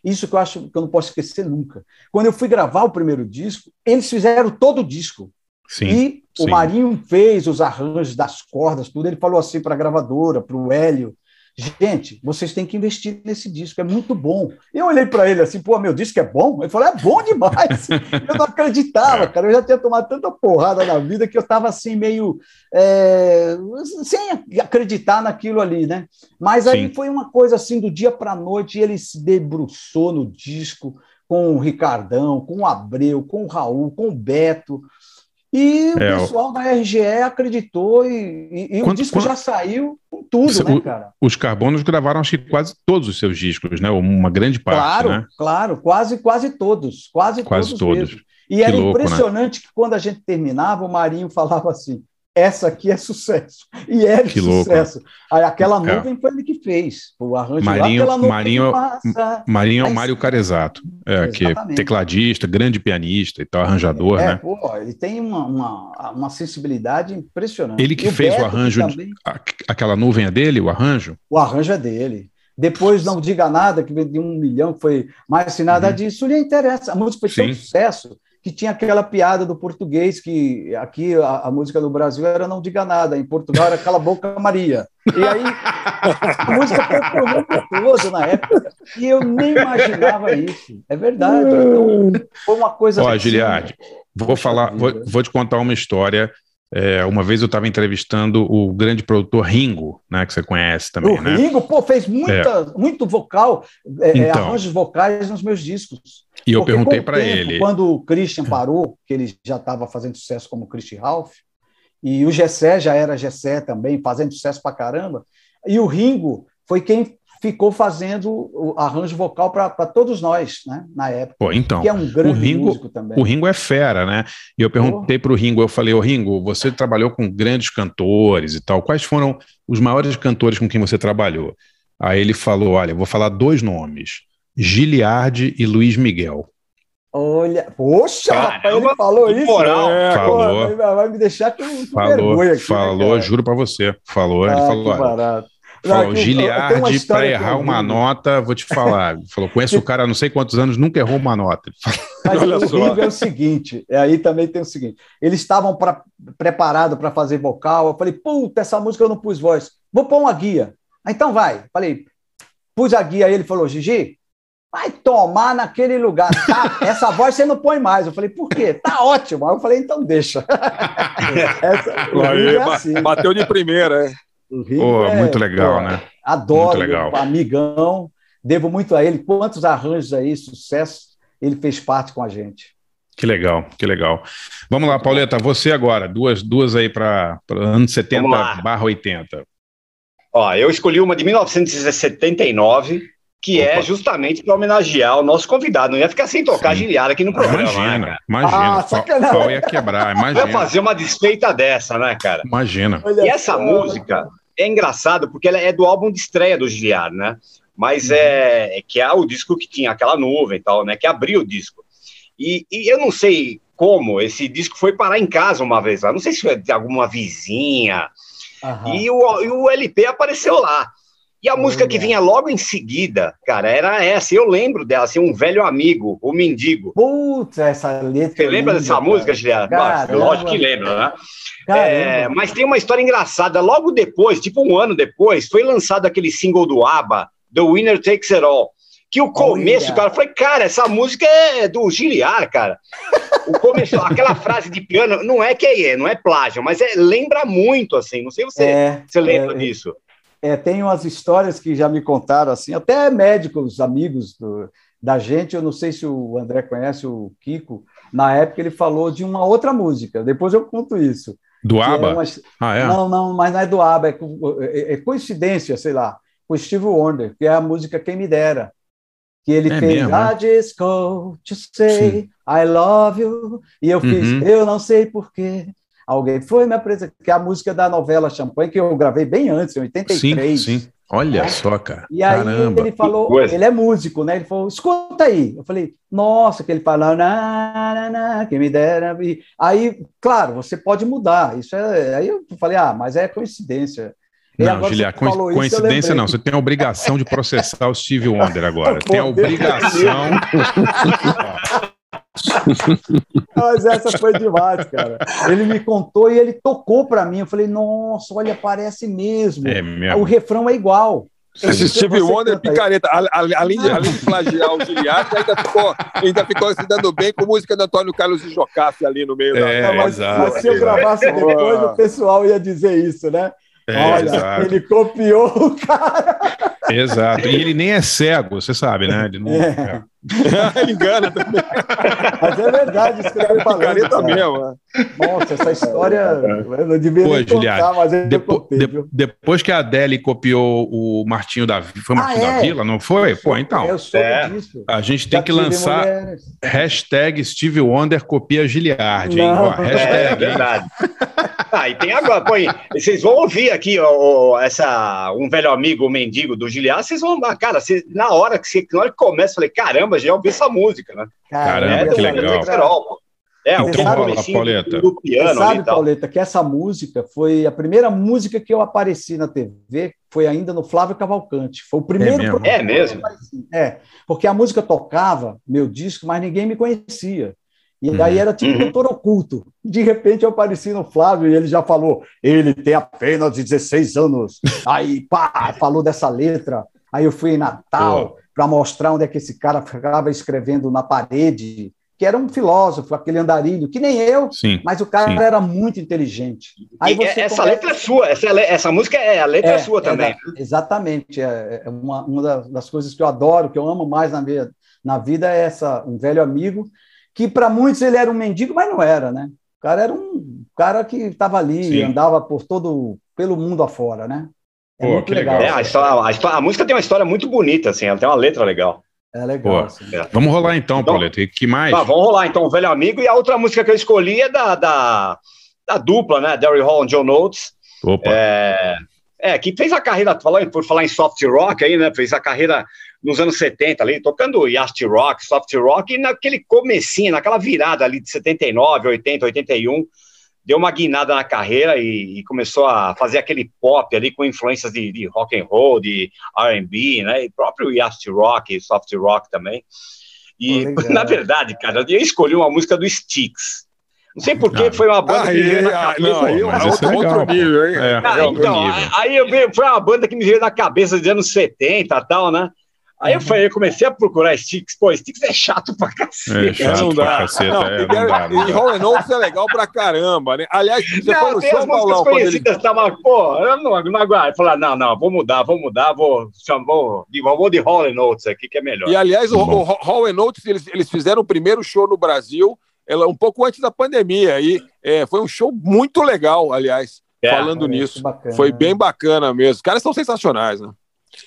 isso que eu acho que eu não posso esquecer nunca. Quando eu fui gravar o primeiro disco, eles fizeram todo o disco. Sim, e sim. o Marinho fez os arranjos das cordas, tudo. Ele falou assim para a gravadora, para o Hélio: Gente, vocês têm que investir nesse disco, é muito bom. Eu olhei para ele assim, pô, meu disco é bom? Ele falou, é bom demais. eu não acreditava, cara. Eu já tinha tomado tanta porrada na vida que eu estava assim, meio. É, sem acreditar naquilo ali, né? Mas aí Sim. foi uma coisa assim, do dia para a noite, ele se debruçou no disco com o Ricardão, com o Abreu, com o Raul, com o Beto. E o é, pessoal da RGE acreditou e, e, e quanto, o disco quanto, já saiu com tudo, né, cara? Os Carbonos gravaram acho que quase todos os seus discos, né? Uma grande parte, Claro, né? claro, quase, quase todos, quase, quase todos, todos. E que era louco, impressionante né? que quando a gente terminava, o Marinho falava assim: essa aqui é sucesso. E era que sucesso. Louco. Aí aquela é. nuvem é. foi ele que fez. O arranjo Marinho, lá, Marinho, Marinho é o Mário Carezato. É, que é tecladista, grande pianista e tal, arranjador, é, né? Pô, ele tem uma, uma, uma sensibilidade impressionante. Ele que fez o arranjo, também... aquela nuvem é dele, o arranjo? O arranjo é dele. Depois Não Diga Nada, que veio de um milhão, que foi mais assim, nada uhum. disso lhe interessa. A música foi Sim. tão sucesso que tinha aquela piada do português que aqui a, a, música do Brasil era não diga nada, em Portugal era cala a boca Maria. E aí a música foi o mundo todo na época e eu nem imaginava isso. É verdade. Então, foi uma coisa. Ó, assim, Giliard, vou falar, vou, vou te contar uma história. É, uma vez eu estava entrevistando o grande produtor Ringo, né, que você conhece também, o né? Ringo, pô, fez muita, é. muito vocal, é, então, arranjos vocais nos meus discos. E eu Porque perguntei para ele. Quando o Christian parou, que ele já estava fazendo sucesso como Christian Ralph, e o Gessé já era Gessé também, fazendo sucesso para caramba, e o Ringo foi quem ficou fazendo o arranjo vocal para todos nós, né, na época. Pô, então, que é um grande o Ringo, músico também. O Ringo é fera, né? E eu perguntei para o Ringo, eu falei, ô Ringo, você trabalhou com grandes cantores e tal, quais foram os maiores cantores com quem você trabalhou? Aí ele falou, olha, vou falar dois nomes, Giliardi e Luiz Miguel. Olha, poxa, Caramba, rapaz, ele falou isso. Moral. É, falou. Pô, vai me deixar com, com falou, vergonha aqui, Falou, né, juro para você. Falou, ah, ele falou. Que barato. Falou, Não, Giliardi, para errar uma nota, vou te falar. Falou, conheço o cara há não sei quantos anos, nunca errou uma nota. Mas Olha o só. é o seguinte, é, aí também tem o seguinte, eles estavam preparados para fazer vocal, eu falei, puta, essa música eu não pus voz, vou pôr uma guia. Então vai. Falei, pus a guia, aí ele falou, Gigi, vai tomar naquele lugar. Tá, essa voz você não põe mais. Eu falei, por quê? Tá ótimo. Aí eu falei, então deixa. essa, aí, é assim. Bateu de primeira, é. Pô, é, muito legal, pô, né? Adoro, muito legal. amigão. Devo muito a ele. Quantos arranjos aí, sucesso, ele fez parte com a gente. Que legal, que legal. Vamos lá, Pauleta, você agora, duas, duas aí para anos 70 barra 80. Ó, eu escolhi uma de 1979, que é Opa. é justamente para homenagear o nosso convidado. Não ia ficar sem tocar giliar aqui no programa. Imagina, né, imagina. Ah, pau ia quebrar, imagina. Ia fazer uma desfeita dessa, né, cara? Imagina. E essa música é engraçado porque ela é do álbum de estreia do Giliar, né? Mas uhum. é, é, que é o disco que tinha aquela nuvem e tal, né? Que abriu o disco. E, e, eu não sei como esse disco foi parar em casa uma vez lá. Não sei se foi de alguma vizinha. Uhum. E, o, e o LP apareceu lá. E a música que vinha logo em seguida, cara, era essa. Eu lembro dela, assim, um velho amigo, o Mendigo. Putz, essa letra. Você lembra dessa cara. música, Juliano? Lógico que lembra, né? É, mas tem uma história engraçada. Logo depois, tipo um ano depois, foi lançado aquele single do ABBA, The Winner Takes It All. Que o começo, Olha. cara, foi, cara, essa música é do Giliar, cara. O começo, aquela frase de piano, não é que é, não é plágio, mas é, lembra muito, assim. Não sei se você, é, você lembra é, disso. É, tem umas histórias que já me contaram, assim, até médicos, amigos do, da gente, eu não sei se o André conhece o Kiko, na época ele falou de uma outra música, depois eu conto isso. Do ABBA? É uma... Ah, é? Não, não, mas não é do ABBA, é, é, é, coincidência, sei lá, com Steve Wonder, que é a música Quem Me Dera, que ele é fez mesmo, I just go to say Sim. I love you, e eu fiz uhum. Eu Não Sei Porquê, Alguém foi me apresentar, que é a música da novela Champanhe, que eu gravei bem antes, em 83. Sim, sim. Olha né? só, cara. E aí Caramba. ele falou, ele é músico, né? Ele falou, escuta aí. Eu falei, nossa, que ele fala, na, na, na, que me dera. Aí, claro, você pode mudar. Isso é. Aí eu falei, ah, mas é coincidência. Não, co coincidência isso, não. Você tem a obrigação de processar o Steve Wonder agora. Tem a obrigação. Mas essa foi demais, cara. Ele me contou e ele tocou para mim. Eu falei, nossa, olha, parece mesmo. É mesmo. O refrão é igual. Esse Steve Wonder é picareta. Além de, além de plagiar o Giliard, ainda ficou, ainda ficou se dando bem com música do Antônio Carlos de Jocafe ali no meio é, da. Mas, mas, se eu gravasse depois, o pessoal ia dizer isso, né? É, Olha, exato. ele copiou o cara. Exato. E ele nem é cego, você sabe, né? Ele não. É. Ele engana também. Mas é verdade isso que eu tô falando. Picareta cara. mesmo. Nossa, essa história eu devia Pô, contar, Giliard, mas eu depo- de- depois que a Adele copiou o Martinho da Vila, foi Martinho Ah, da é? Vila, não foi? Pô, então. Eu soube É. disso. A gente tem Já que lançar mulheres. hashtag Steve Wonder copia Giliard, hein? Ó, É, é hashtag, hein? verdade. Ah, e tem agora, põe, vocês vão ouvir aqui ó, essa, um velho amigo, o mendigo do Giliard, vocês vão, cara, vocês- na hora que você, na hora que começa, eu falei, caramba, já ouvi essa música, né? Caramba, essa que legal. É, Então o rola, Pauleta. do piano sabe. Pauleta, que essa música foi a primeira música que eu apareci na TV, foi ainda no Flávio Cavalcante. Foi o primeiro mesmo? É mesmo? que eu apareci. É, porque a música tocava, meu disco, mas ninguém me conhecia. E daí Uhum. era tipo Uhum. doutor oculto. De repente eu apareci no Flávio e ele já falou: ele tem apenas 16 anos. Aí, pá, falou dessa letra. Aí eu fui em Natal para mostrar onde é que esse cara ficava escrevendo na parede, que era um filósofo, aquele andarilho, que nem eu, Sim. mas o cara Sim. era muito inteligente. Aí E você essa começa- letra é sua, essa, essa música é a letra é, sua também. da- exatamente. É, é uma, uma das, das coisas que eu adoro, que eu amo mais na vida, na vida é essa, um velho amigo, que para muitos ele era um mendigo, mas não era, né? O cara era um cara que estava ali, Sim. andava por todo, pelo mundo afora, né? É Pô, muito que legal. legal. É, a, história, a, história- a música tem uma história muito bonita, assim, ela tem uma letra legal. É legal. Pô. assim. Vamos rolar então, Então- Pauleta. E que mais? Tá, vamos rolar então, o velho amigo. E a outra música que eu escolhi é da, da, da dupla, né? Daryl Hall e John Oates. Opa. É, é, que fez a carreira, falando, por falar em soft rock aí, né? Fez a carreira nos anos 70 ali, tocando yacht rock, soft rock, e naquele comecinho, naquela virada ali de 79, 80, 81, deu uma guinada na carreira e, e começou a fazer aquele pop ali com influências de, de rock and roll, de R&B, né? E próprio yacht rock, soft rock também. E, legal. na verdade, cara, eu escolhi uma música do Sticks. Não sei por que Ah. foi uma banda que me veio Aí, na ah, cabeça. não, aí é mas outro, é legal, outro nível, hein? É. Ah, É outro então, nível. aí eu veio, foi uma banda que me veio na cabeça dos anos 70 e tal, né? Aí eu falei, eu comecei a procurar Sticks. Pô, Sticks é chato pra É cacete. chato não pra dá. caceta. Não, é, e, não dá, e. Rolling Oates é legal pra caramba, né? Aliás, você foi Não, no tem show, as músicas Paulão, quando ele... conhecidas, tá, mas, pô, eu não, não aguardo. Eu falei, não, não, vou mudar, vou mudar, vou chamar, vou, vou de Holly Notes aqui, que é melhor. E aliás, o, Bom. o Hall and Oates, eles, eles fizeram o primeiro show no Brasil, ela, um pouco antes da pandemia, e é, foi um show muito legal, aliás, É, falando é, nisso. bacana. Foi bem bacana mesmo. Os caras são sensacionais, né?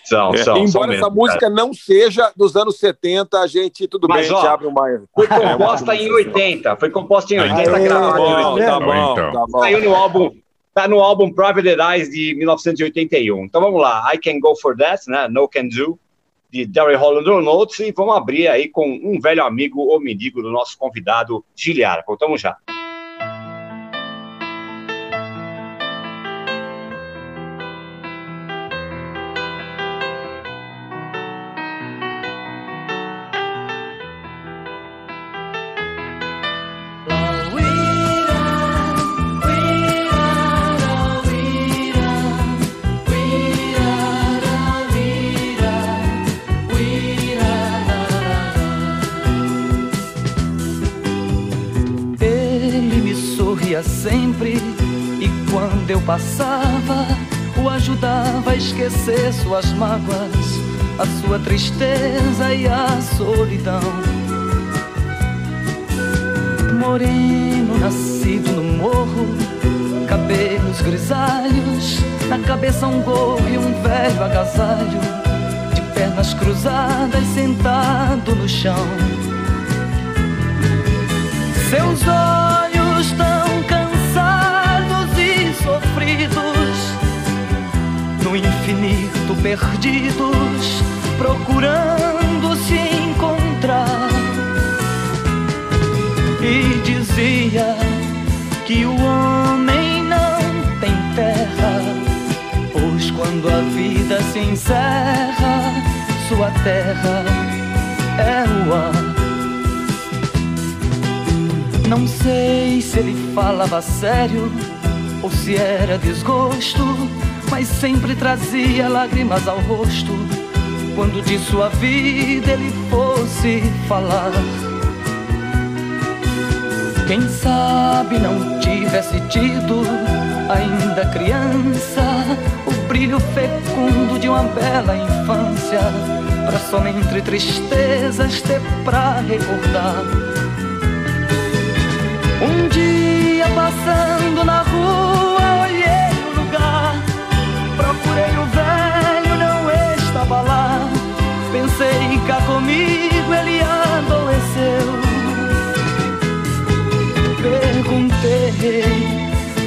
São, É, são, são embora mesmo, essa música não seja dos anos 70, a gente, tudo Mas, bem, a gente ó, abre uma. Foi composta em 80, foi composta em 80, Aê, gravada em tá 80. bom, tá bom, Então. tá bom. Saiu no álbum, tá no álbum Private Eyes de 1981. Então vamos lá, I Can Go For That, né? No Can Do, de Daryl Holland Notes, e vamos abrir aí com um velho amigo ou mendigo do nosso convidado Giliar. Voltamos já. Passava, o ajudava a esquecer suas mágoas, a sua tristeza e a solidão. Moreno, nascido no morro, cabelos grisalhos, na cabeça um gorro e um velho agasalho, de pernas cruzadas, sentado no chão. Seus olhos no infinito perdidos, procurando se encontrar. E dizia que o homem não tem terra, pois quando a vida se encerra, sua terra é o ar. Não sei se ele falava sério ou se era desgosto, mas sempre trazia lágrimas ao rosto quando de sua vida ele fosse falar. Quem sabe não tivesse tido, ainda criança, o brilho fecundo de uma bela infância, para somente tristezas ter pra recordar. Um dia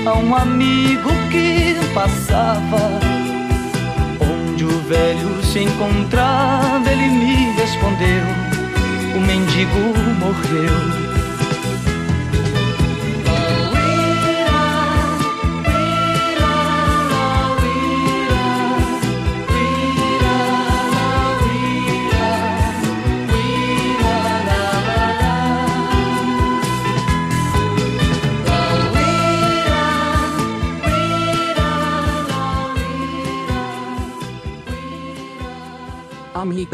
a um amigo que passava onde o velho se encontrava. Ele me respondeu: o mendigo morreu.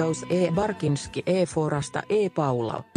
Amigos e Barkinski e Forasta e Paula.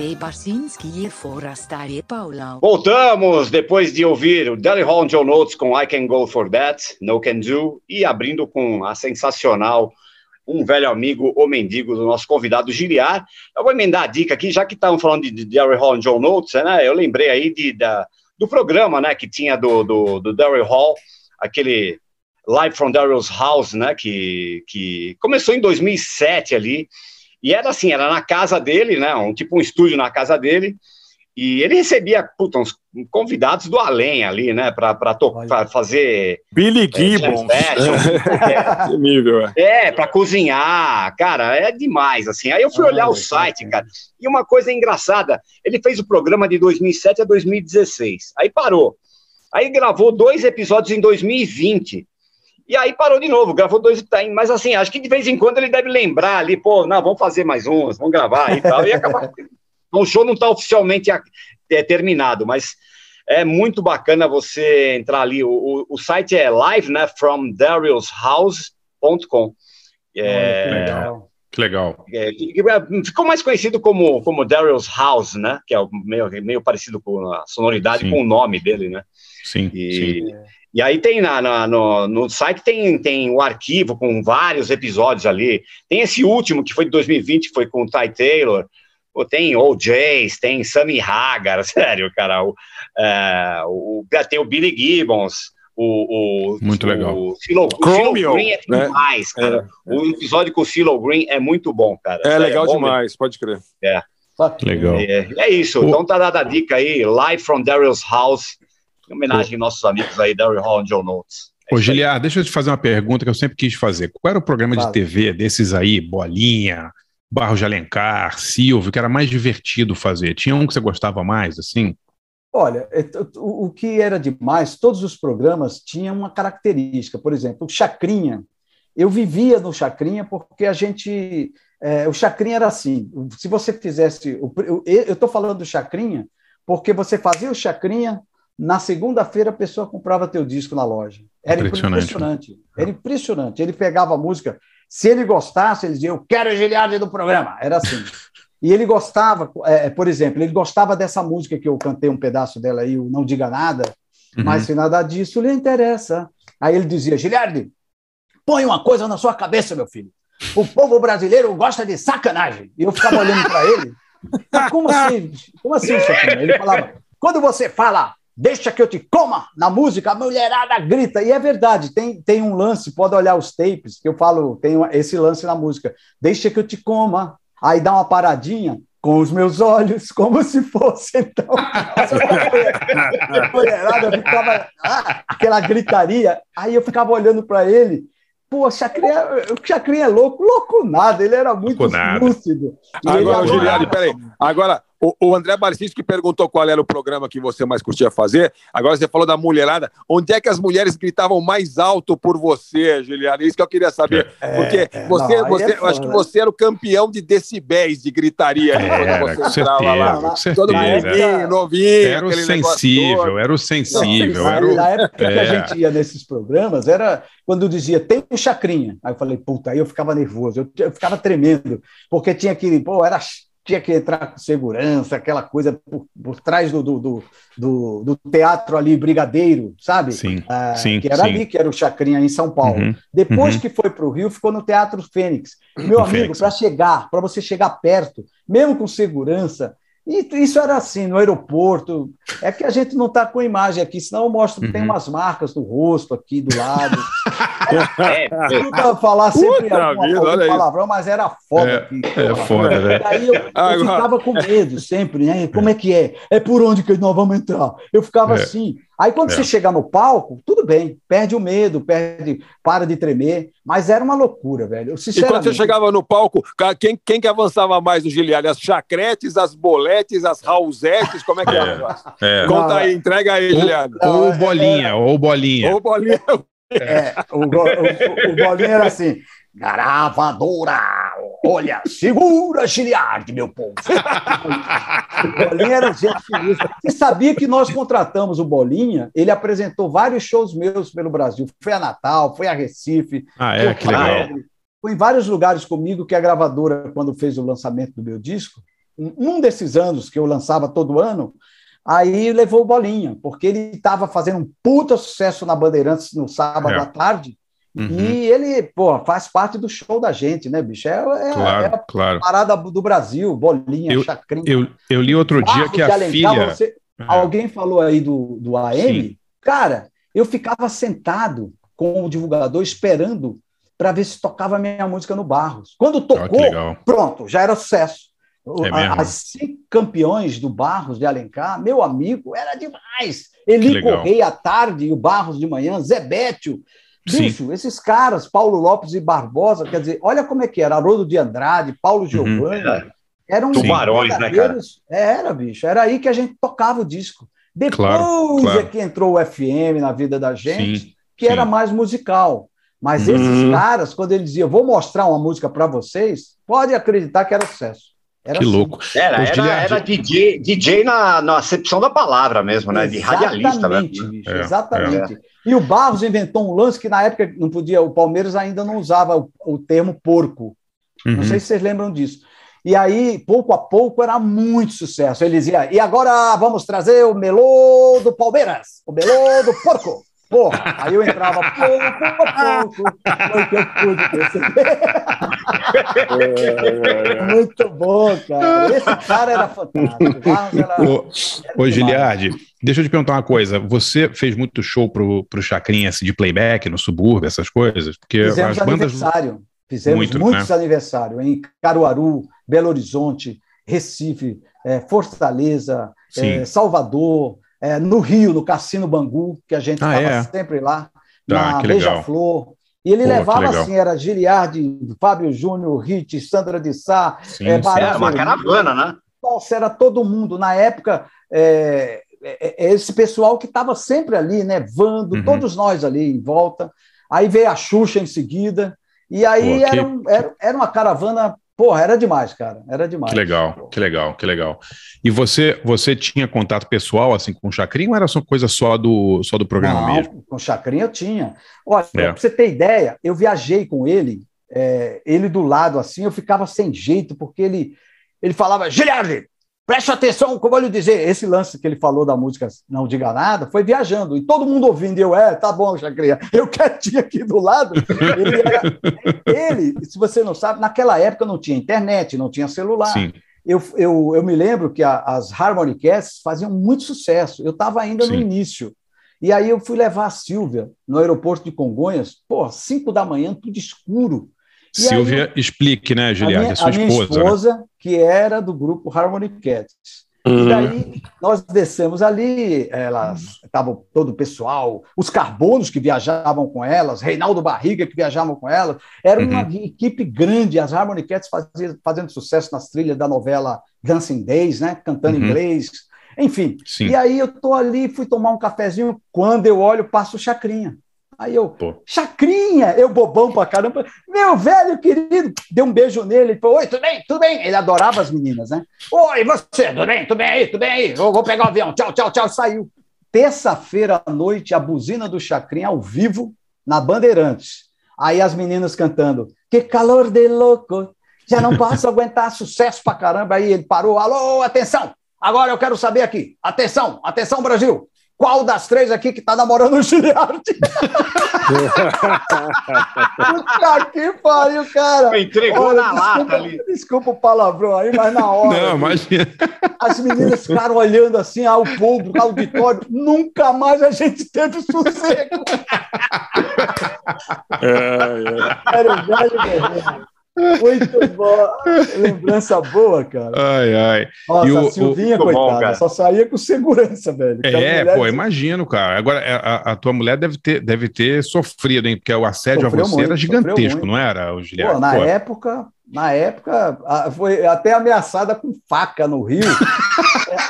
E Barsinski e Forasta Paulão. Voltamos depois de ouvir o Daryl Hall John Notes com I Can Go For That, No Can Do, e abrindo com a sensacional um velho amigo, o mendigo do nosso convidado Giliar. Eu vou emendar a dica aqui, já que estavam falando de, Daryl Hall e John né? Eu lembrei aí de, da, do programa, né, que tinha do, do, do Daryl Hall, aquele Live from Daryl's House, né, que, que começou em 2007 ali, e era assim, era na casa dele, né? Um tipo um estúdio na casa dele. E ele recebia puta, uns convidados do além ali, né? Para fazer. Billy é, Gibbons. É, é, é para cozinhar. Cara, é demais, assim. Aí eu fui ah, olhar o site, cara. E uma coisa engraçada: ele fez o programa de 2007 a 2016. Aí parou. Aí gravou dois episódios em 2020. E aí parou de novo, gravou dois, mas assim, acho que de vez em quando ele deve lembrar ali, pô, não, vamos fazer mais uns, vamos gravar e tal, e acabar. o show não está oficialmente é, terminado, mas é muito bacana você entrar ali. O, o, o site é live, né, from darylshouse.com. É, que legal. Que legal. É, ficou mais conhecido como, como Daryl's House, né? Que é meio, meio parecido com a sonoridade sim. com o nome dele, né? Sim. E, sim. E aí tem na, na, no, no site tem, tem o arquivo com vários episódios ali. Tem esse último que foi de 2020, que foi com o Ty Taylor. Pô, tem OJs, tem Sammy Hagar, sério, cara. O, é, o, tem o Billy Gibbons. O, o, muito legal. O Philo, Green é né? demais, cara. É, o episódio com o Philo Green é muito bom, cara. É, legal é demais, mesmo. pode crer. É. Legal. É, é isso. Então tá dada a dica aí, Live from Daryl's House em homenagem aos nossos amigos aí, Daryl Hall e John Notes. É Ô, Giliar, deixa eu te fazer uma pergunta que eu sempre quis fazer. Qual era o programa de TV desses aí, Bolinha, Barro de Alencar, Silvio, que era mais divertido fazer? Tinha um que você gostava mais, assim? Olha, é, o que era demais, todos os programas tinham uma característica. Por exemplo, o Chacrinha. Eu vivia no Chacrinha porque a gente. É, o Chacrinha era assim: se você fizesse. Eu estou falando do Chacrinha porque você fazia o Chacrinha, na segunda-feira a pessoa comprava teu disco na loja. Era impressionante. impressionante. Era impressionante. Ele pegava a música, se ele gostasse, ele dizia: Eu quero a Giliardi do programa. Era assim. E ele gostava, é, por exemplo, ele gostava dessa música que eu cantei um pedaço dela aí, o Não Diga Nada, uhum. mas se nada disso lhe interessa. Aí ele dizia: Giliardi, põe uma coisa na sua cabeça, meu filho. O povo brasileiro gosta de sacanagem. E eu ficava olhando para ele. Como assim? Como assim, Ele falava: quando você fala deixa que eu te coma na música, a mulherada grita. E é verdade, tem, tem um lance, pode olhar os tapes, que eu falo, tem esse lance na música, deixa que eu te coma. Aí dá uma paradinha com os meus olhos, como se fosse então. a mulherada ficava ah, aquela gritaria. Aí eu ficava olhando para ele. Pô, o Chacrinha, o Chacrinha é louco, louco nada, ele era muito lúcido. Agora, Juliane, peraí. Agora, o, o André que perguntou qual era o programa que você mais curtia fazer. Agora você falou da mulherada. Onde é que as mulheres gritavam mais alto por você, Juliana? Isso que eu queria saber. É, Porque é, você, não, você é eu acho que você era o campeão de decibéis de gritaria é, quando você entrava certeza, lá. Com certeza. Todo novinho, novinho. Era o sensível, era o sensível. Não, era o... Na época que a é. gente ia nesses programas, era quando dizia, tem um chacrinha. Aí eu falei, puta, aí eu ficava nervoso, eu, eu ficava tremendo, porque tinha que, pô, era tinha que entrar com segurança, aquela coisa por, por trás do, do, do, do, teatro ali, Brigadeiro, sabe? Sim, ah, sim Que era sim. ali, que era o Chacrinha, em São Paulo. Uhum, Depois uhum. que foi para o Rio, ficou no Teatro Fênix. Meu amigo, para chegar, para você chegar perto, mesmo com segurança, e isso era assim, no aeroporto. É que a gente não está com imagem aqui, senão eu mostro que uhum. tem umas marcas do rosto aqui do lado. é, é. falar sempre Puta alguma, vida, algum palavrão, mas era foda. É, aqui, é foda, né? Aí eu, eu ficava com medo sempre, né? Como é que é? É por onde que nós vamos entrar? Eu ficava é. assim. Aí quando é. você chegar no palco, tudo bem, perde o medo, perde, para de tremer, mas era uma loucura, velho. E quando você chegava no palco, quem, quem que avançava mais no Giliari? As chacretes, as boletes, as rausetes, como é que era? É. Conta aí, entrega aí, Giliari. Ou, bolinha, ou bolinha. Ou bolinha. É, o, o, o, o bolinha era assim, Gravadora! Olha, segura Giliardi, meu povo! o Bolinha era gente. Você sabia que nós contratamos o Bolinha? Ele apresentou vários shows meus pelo Brasil. Foi a Natal, foi a Recife. Ah, é? Que legal. Foi em vários lugares comigo que a gravadora, quando fez o lançamento do meu disco, um desses anos que eu lançava todo ano, aí levou bolinha, porque ele estava fazendo um puta sucesso na Bandeirantes no sábado é. à tarde, uhum. e ele, pô, faz parte do show da gente, né, bicho? É, é, claro, é a claro. parada do Brasil, bolinha, eu, chacrinha. Eu, eu li outro dia que a Alencar, filha... Você, é. alguém falou aí do, do AM, Sim. cara, eu ficava sentado com o divulgador esperando para ver se tocava a minha música no Barros. Quando tocou, oh, pronto, já era sucesso. É As cinco campeões do Barros de Alencar, meu amigo, era demais. Eli Correia à tarde e o Barros de manhã, Zé Bétio. Bicho, Sim. esses caras, Paulo Lopes e Barbosa, quer dizer, olha como é que era, Haroldo de Andrade, Paulo uhum. Giovanni, uhum. eram tubarões, né, cara? Era, bicho, era aí que a gente tocava o disco. Depois claro, claro. é que entrou o FM na vida da gente, Sim. que Sim. era mais musical. Mas esses uhum. caras, quando ele dizia, vou mostrar uma música para vocês, pode acreditar que era sucesso. Era que assim. louco. Era, era, era DJ, DJ na, na acepção da palavra mesmo, né? De radialista, né? Bicho, é, exatamente. É. E o Barros inventou um lance que na época não podia, o Palmeiras ainda não usava o, o termo porco. Uhum. Não sei se vocês lembram disso. E aí, pouco a pouco, era muito sucesso. Ele dizia, e agora vamos trazer o melô do Palmeiras, o melô do porco. Porra, aí eu entrava pouco a pouco, foi que eu pude perceber. Muito bom, cara. Esse cara era fantástico. Era... Ô, ô Giliardi, deixa eu te perguntar uma coisa. Você fez muito show pro, pro Chacrinha assim, de playback no subúrbio, essas coisas? Porque Fizemos as bandas. Aniversário. Fizemos muito, muitos né? aniversários em Caruaru, Belo Horizonte, Recife, é, Fortaleza, é, Salvador é, no Rio, no Cassino Bangu, que a gente estava ah, é? sempre lá, ah, na Beija-Flor. E ele Pô, levava assim, era Giliardi, Fábio Júnior, Rit, Sandra de Sá, sim, é, era uma caravana, né? Nossa, era todo mundo. Na época, é, é, é esse pessoal que estava sempre ali, né? Vando, uhum. todos nós ali em volta. Aí veio a Xuxa em seguida. E aí Pô, era, que... era, era uma caravana Porra, era demais, cara. Era demais. Que legal, que legal, que legal. E você, você tinha contato pessoal assim com o Chacrinho ou era só coisa só do, só do programa Não, mesmo? Com o Chacrinho eu tinha. Olha, é. pra você ter ideia, eu viajei com ele, é, ele do lado assim, eu ficava sem jeito, porque ele, ele falava, Giliardi, Preste atenção, como eu lhe dizer, esse lance que ele falou da música Não Diga Nada foi viajando, e todo mundo ouvindo, e eu, é, tá bom, Chacrinha, eu quietinho aqui do lado. Ele, era, ele, se você não sabe, naquela época não tinha internet, não tinha celular. Sim. Eu, eu, eu me lembro que a, as Harmony Casts faziam muito sucesso, eu estava ainda Sim. no início. E aí eu fui levar a Silvia no aeroporto de Congonhas, pô, cinco da manhã, tudo escuro. E Silvia, aí, explique, né, Juliana, a, sua a minha esposa. Né? esposa, né? que era do grupo Harmony Cats. Uhum. E daí nós descemos ali, elas estavam todo o pessoal, os carbonos que viajavam com elas, Reinaldo Barriga que viajavam com elas, era uma uhum. equipe grande, as Harmony Cats faziam, fazendo sucesso nas trilhas da novela Dancing Days, né, cantando uhum. inglês, enfim. Sim. E aí eu tô ali, fui tomar um cafezinho, quando eu olho, passo o Chacrinha. Aí eu, Pô. chacrinha, eu bobão pra caramba, meu velho querido, deu um beijo nele, ele falou, oi, tudo bem, tudo bem, ele adorava as meninas, né? Oi, você, tudo bem, tudo bem aí, tudo bem aí, eu vou pegar o avião, tchau, tchau, tchau, saiu. Terça-feira à noite, a buzina do Chacrinha ao vivo, na Bandeirantes. Aí as meninas cantando, que calor de louco, já não posso aguentar, sucesso pra caramba. Aí ele parou, alô, atenção, agora eu quero saber aqui, atenção, atenção Brasil, qual das três aqui que tá namorando o Giliardi? Puta que pariu, cara. Entregou Olha, na desculpa, lata ali. Desculpa o palavrão aí, mas na hora. Não, imagina. As meninas ficaram olhando assim ao público, ao auditório. Nunca mais a gente teve sossego. É, é. Era o velho guerreiro. Muito bom. Lembrança boa, cara. Ai, ai. Nossa, o, a Silvinha, o... coitada, bom, só saía com segurança, velho. É, pô, imagino, cara. Agora, é, a, a, tua mulher deve ter, deve ter sofrido, hein? Porque o assédio sofreu a você muito, era gigantesco, não era, o Guilherme? Pô, na pô. época, na época, foi até ameaçada com faca no Rio.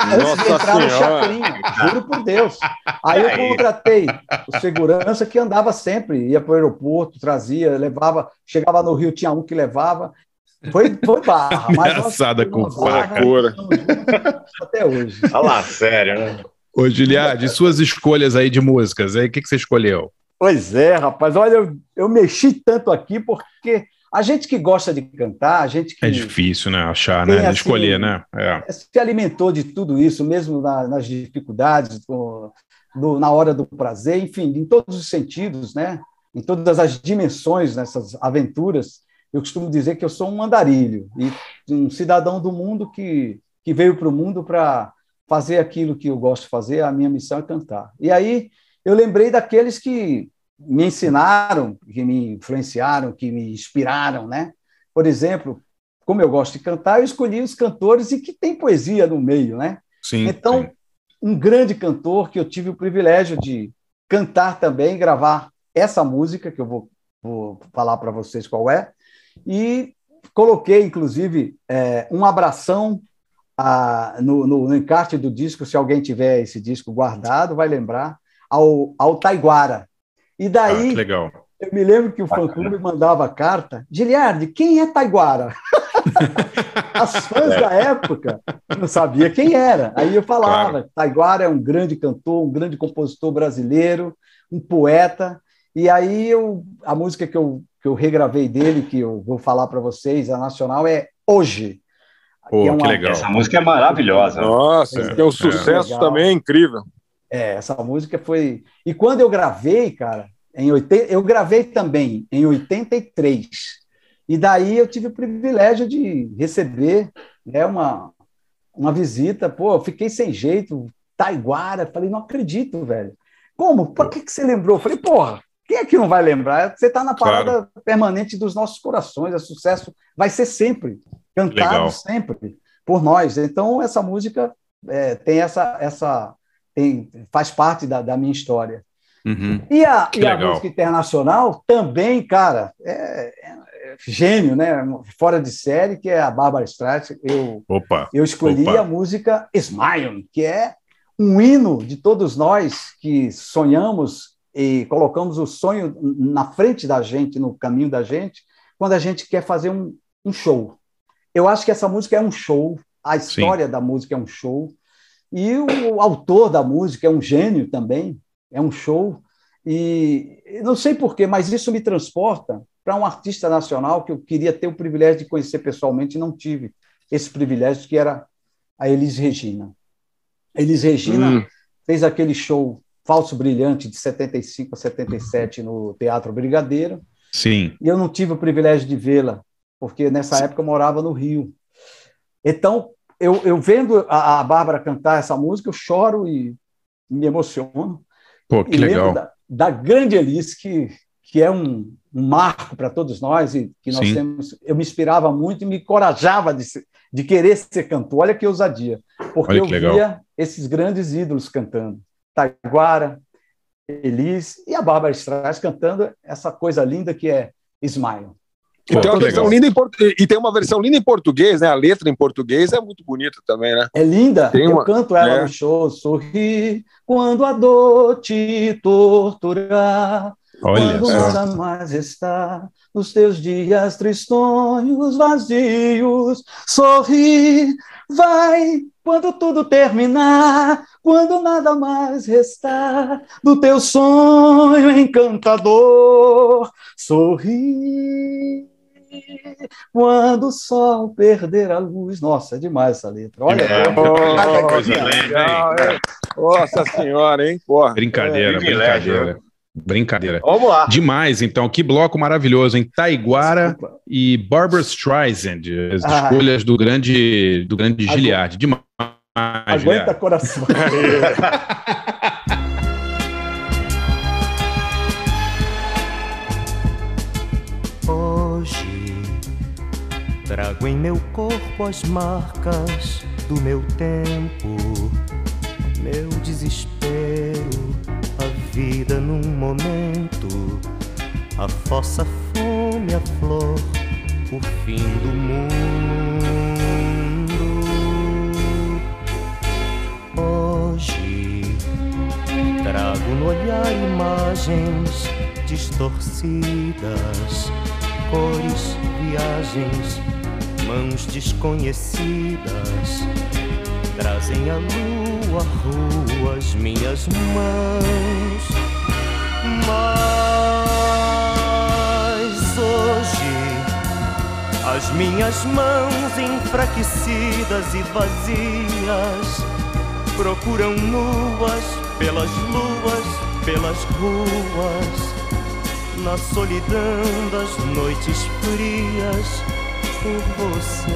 antes de entrar no chacrinho, juro por Deus. Aí eu contratei o segurança que andava sempre, ia para o aeroporto, trazia, levava, chegava no Rio, tinha um que levava. Foi, foi barra. Mas Ameaçada com faca. Até hoje. Olha lá, sério, né? Ô, Giliard, suas escolhas aí de músicas, aí o que, que você escolheu? Pois é, rapaz, olha, eu, eu mexi tanto aqui porque A gente que gosta de cantar, a gente que. É difícil, né? Achar, né? Assim, Escolher, né? É. Se alimentou de tudo isso, mesmo na, nas dificuldades, no, no, na hora do prazer, enfim, em todos os sentidos, né? Em todas as dimensões nessas aventuras. Eu costumo dizer que eu sou um andarilho e um cidadão do mundo que, que veio para o mundo para fazer aquilo que eu gosto de fazer, a minha missão é cantar. E aí eu lembrei daqueles que me ensinaram, que me influenciaram, que me inspiraram, né? Por exemplo, como eu gosto de cantar, eu escolhi os cantores e que tem poesia no meio, né? Sim. Então, sim. um grande cantor que eu tive o privilégio de cantar também, gravar essa música que eu vou, vou falar para vocês qual é, e coloquei, inclusive, é, um abração a, no, no, no encarte do disco, se alguém tiver esse disco guardado, vai lembrar, ao, ao Taiguara, e daí, ah, legal. eu me lembro que o fã-clube mandava carta, Giliardi, quem é Taiguara? As fãs é. da época não sabia quem era. Aí eu falava, claro. Taiguara é um grande cantor, um grande compositor brasileiro, um poeta. E aí eu, a música que eu, que eu regravei dele, que eu vou falar para vocês, a nacional, é Hoje. Pô, é uma... que legal. Essa música é maravilhosa. Nossa, é, é um sucesso é também incrível. É, essa música foi. E quando eu gravei, cara, em 80... eu gravei também em 83. E daí eu tive o privilégio de receber né, uma, uma visita. Pô, eu fiquei sem jeito, Taiguara. Falei, não acredito, velho. Como? Por que, que você lembrou? Eu falei, porra, quem é que não vai lembrar? Você está na parada claro. permanente dos nossos corações. É sucesso vai ser sempre, cantado Legal. sempre por nós. Então, essa música é, tem essa, essa tem, faz parte da, da minha história. Uhum. E, a, e a música internacional também, cara, é, é, gênio, né? Fora de série, que é a Barbara Streisand. Eu, opa, eu escolhi opa. a música Smile, que é um hino de todos nós que sonhamos e colocamos o sonho na frente da gente, no caminho da gente, quando a gente quer fazer um, um show. Eu acho que essa música é um show, a história Sim. da música é um show, e o autor da música é um gênio também, é um show. E não sei porquê, mas isso me transporta para um artista nacional que eu queria ter o privilégio de conhecer pessoalmente e não tive esse privilégio, que era a Elis Regina. Elis Regina hum. fez aquele show Falso Brilhante de 75 a 77 no Teatro Brigadeiro. Sim. E eu não tive o privilégio de vê-la, porque nessa Sim. época eu morava no Rio. Então, eu, eu vendo a, a Bárbara cantar essa música, eu choro e me emociono. Pô, que legal. Da, da, grande Elis, que, que é um, um marco para todos nós e que nós Sim. temos. Eu me inspirava muito e me encorajava de, de querer ser cantor. Olha que ousadia, porque eu legal. via esses grandes ídolos cantando. Taiguara, Elis e a Bárbara Streisand cantando essa coisa linda que é Smile. E tem, uma versão linda em e tem uma versão linda em português, né? A letra em português é muito bonita também, né? É linda. Tem Eu uma... canto ela é. no show. Sorri quando a dor te torturar. Olha quando nada mais está nos teus dias tristonhos, vazios. Sorri, vai quando tudo terminar, quando nada mais restar do teu sonho encantador. Sorri quando o sol perder a luz. Nossa, é demais essa letra. Olha, é, oh, coisa linda, Nossa senhora, hein? Porra. Brincadeira, é, brincadeira. Brincadeira. Vamos lá. Demais, então. Que bloco maravilhoso, hein? Taiguara Desculpa. e Barbara Streisand, as ah. escolhas do grande, do grande Giliard. Demais. Aguenta Giliard. coração. Trago em meu corpo as marcas do meu tempo, meu desespero, a vida num momento, a fossa, fome, a flor, o fim do mundo. Hoje trago no olhar imagens distorcidas, cores, viagens mãos desconhecidas trazem a lua rua as minhas mãos. Mas hoje As minhas mãos enfraquecidas e vazias procuram nuas pelas luas, pelas ruas, na solidão das noites frias por você.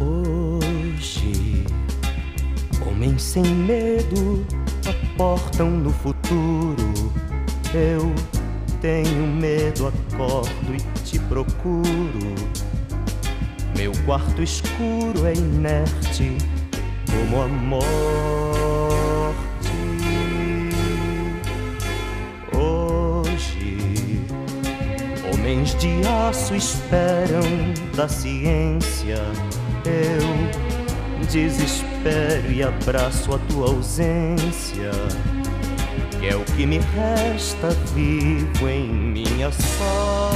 Hoje, homens sem medo aportam no futuro. Eu tenho medo, acordo e te procuro. Meu quarto escuro é inerte como a morte. Homens de aço esperam da ciência. Eu desespero e abraço a tua ausência que é o que me resta vivo em minha sorte.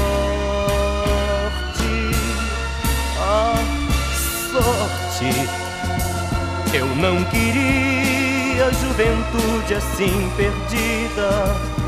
A sorte, eu não queria juventude assim perdida.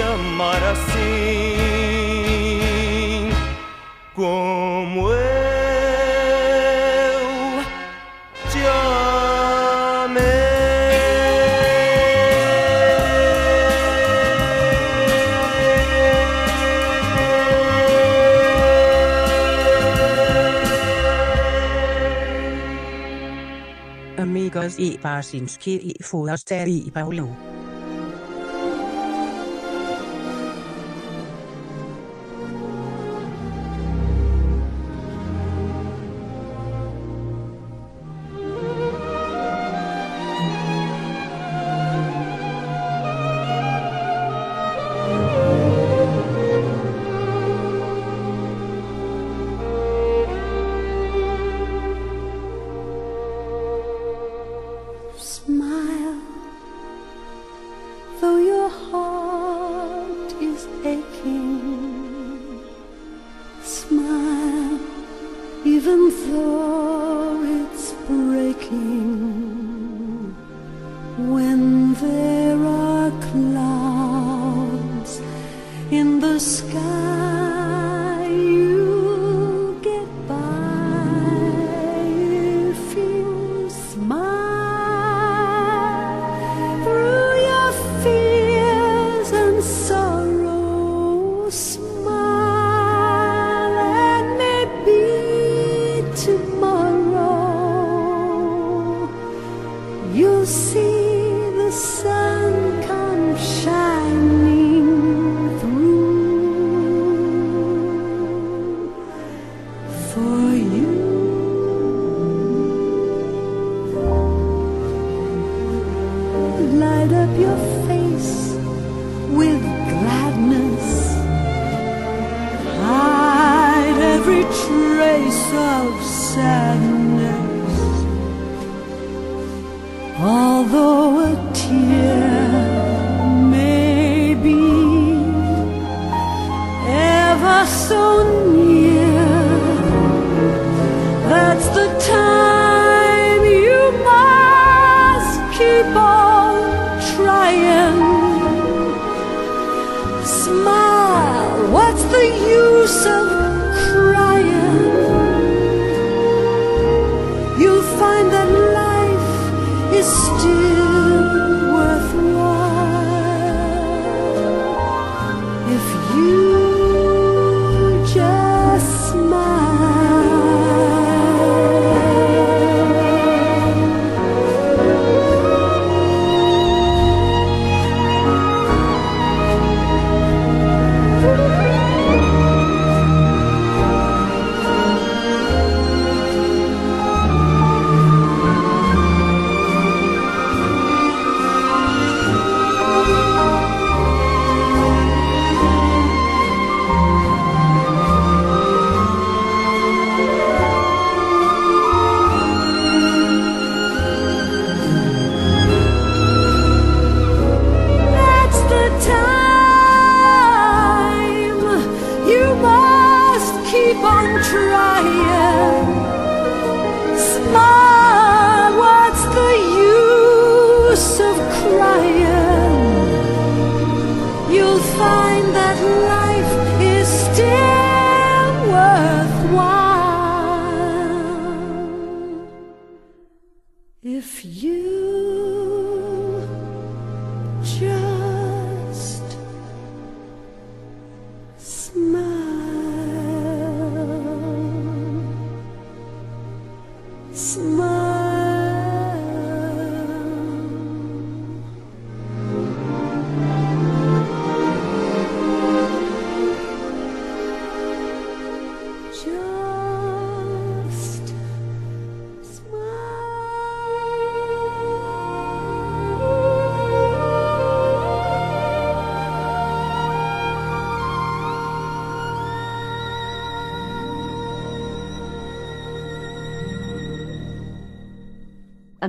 amar assim como eu. Amigas i Barsinski i Forster i Paulo.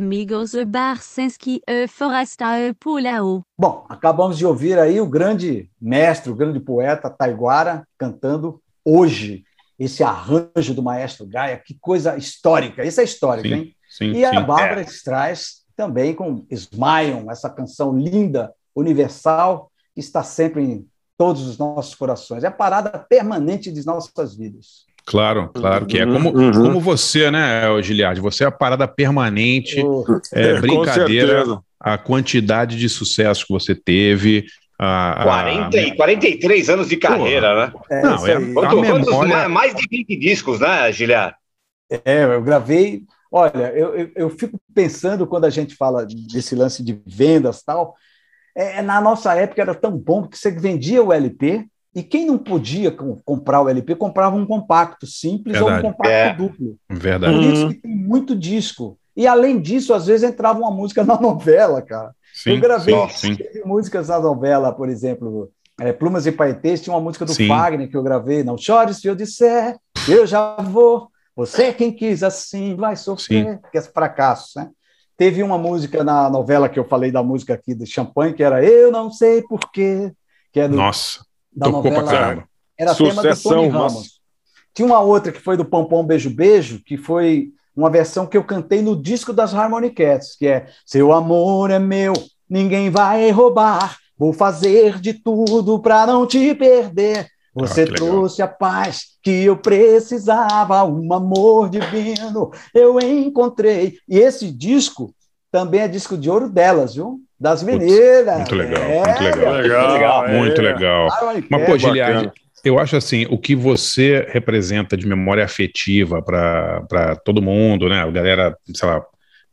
Amigos e Barsinski e Forasta e Pulao. Bom, acabamos de ouvir aí o grande mestre, o grande poeta Taiguara cantando hoje esse arranjo do maestro Gaia. Que coisa histórica! Isso é histórico, Sim, hein? sim, e a sim. Bárbara É. Streis também com Smile, essa canção linda, universal, que está sempre em todos os nossos corações. É a parada permanente de nossas vidas. Claro, claro que é. Uhum, Como, uhum. como você, né, Giliard? Você é a parada permanente, é, Com brincadeira, a quantidade de sucesso que você teve. A, a- 40, e 43 anos de carreira, né? É, Não, é a quantos memória- mais, mais de 20 discos, né, Giliar? É, eu gravei. Olha, eu, eu, eu fico pensando quando a gente fala desse lance de vendas e tal. É, na nossa época era tão bom que você vendia o LP e quem não podia com- comprar o LP comprava um compacto simples ou um Verdade. compacto É. duplo. Verdade. Por isso que tem muito disco. E além disso, às vezes entrava uma música na novela, cara. Sim, eu gravei sim, sim. teve músicas na novela, por exemplo, é, Plumas e Paetês, tinha uma música do Sim. Fagner que eu gravei, Não Chore se eu disser, eu já vou, você quem quis assim vai sofrer, que é fracasso, né? Teve uma música na novela que eu falei da música aqui do Champanhe, que era Eu Não Sei Porquê, que é do, Nossa, da tocou novela. Era tema do Sucessão, Tony. Ramos. Tinha uma outra que foi do Pompom Beijo Beijo, que foi uma versão que eu cantei no disco das Harmony Cats, que é Seu amor é meu, ninguém vai roubar, vou fazer de tudo para não te perder. Você Ah, que legal. trouxe a paz que eu precisava, um amor divino eu encontrei. E esse disco também é disco de ouro delas, viu? Das meninas. Muito legal, É, muito legal. Legal, Legal, é. Muito legal. Harmony Mas, pô. Giliard, eu acho assim, o que você representa de memória afetiva para todo mundo, né? A galera, sei lá,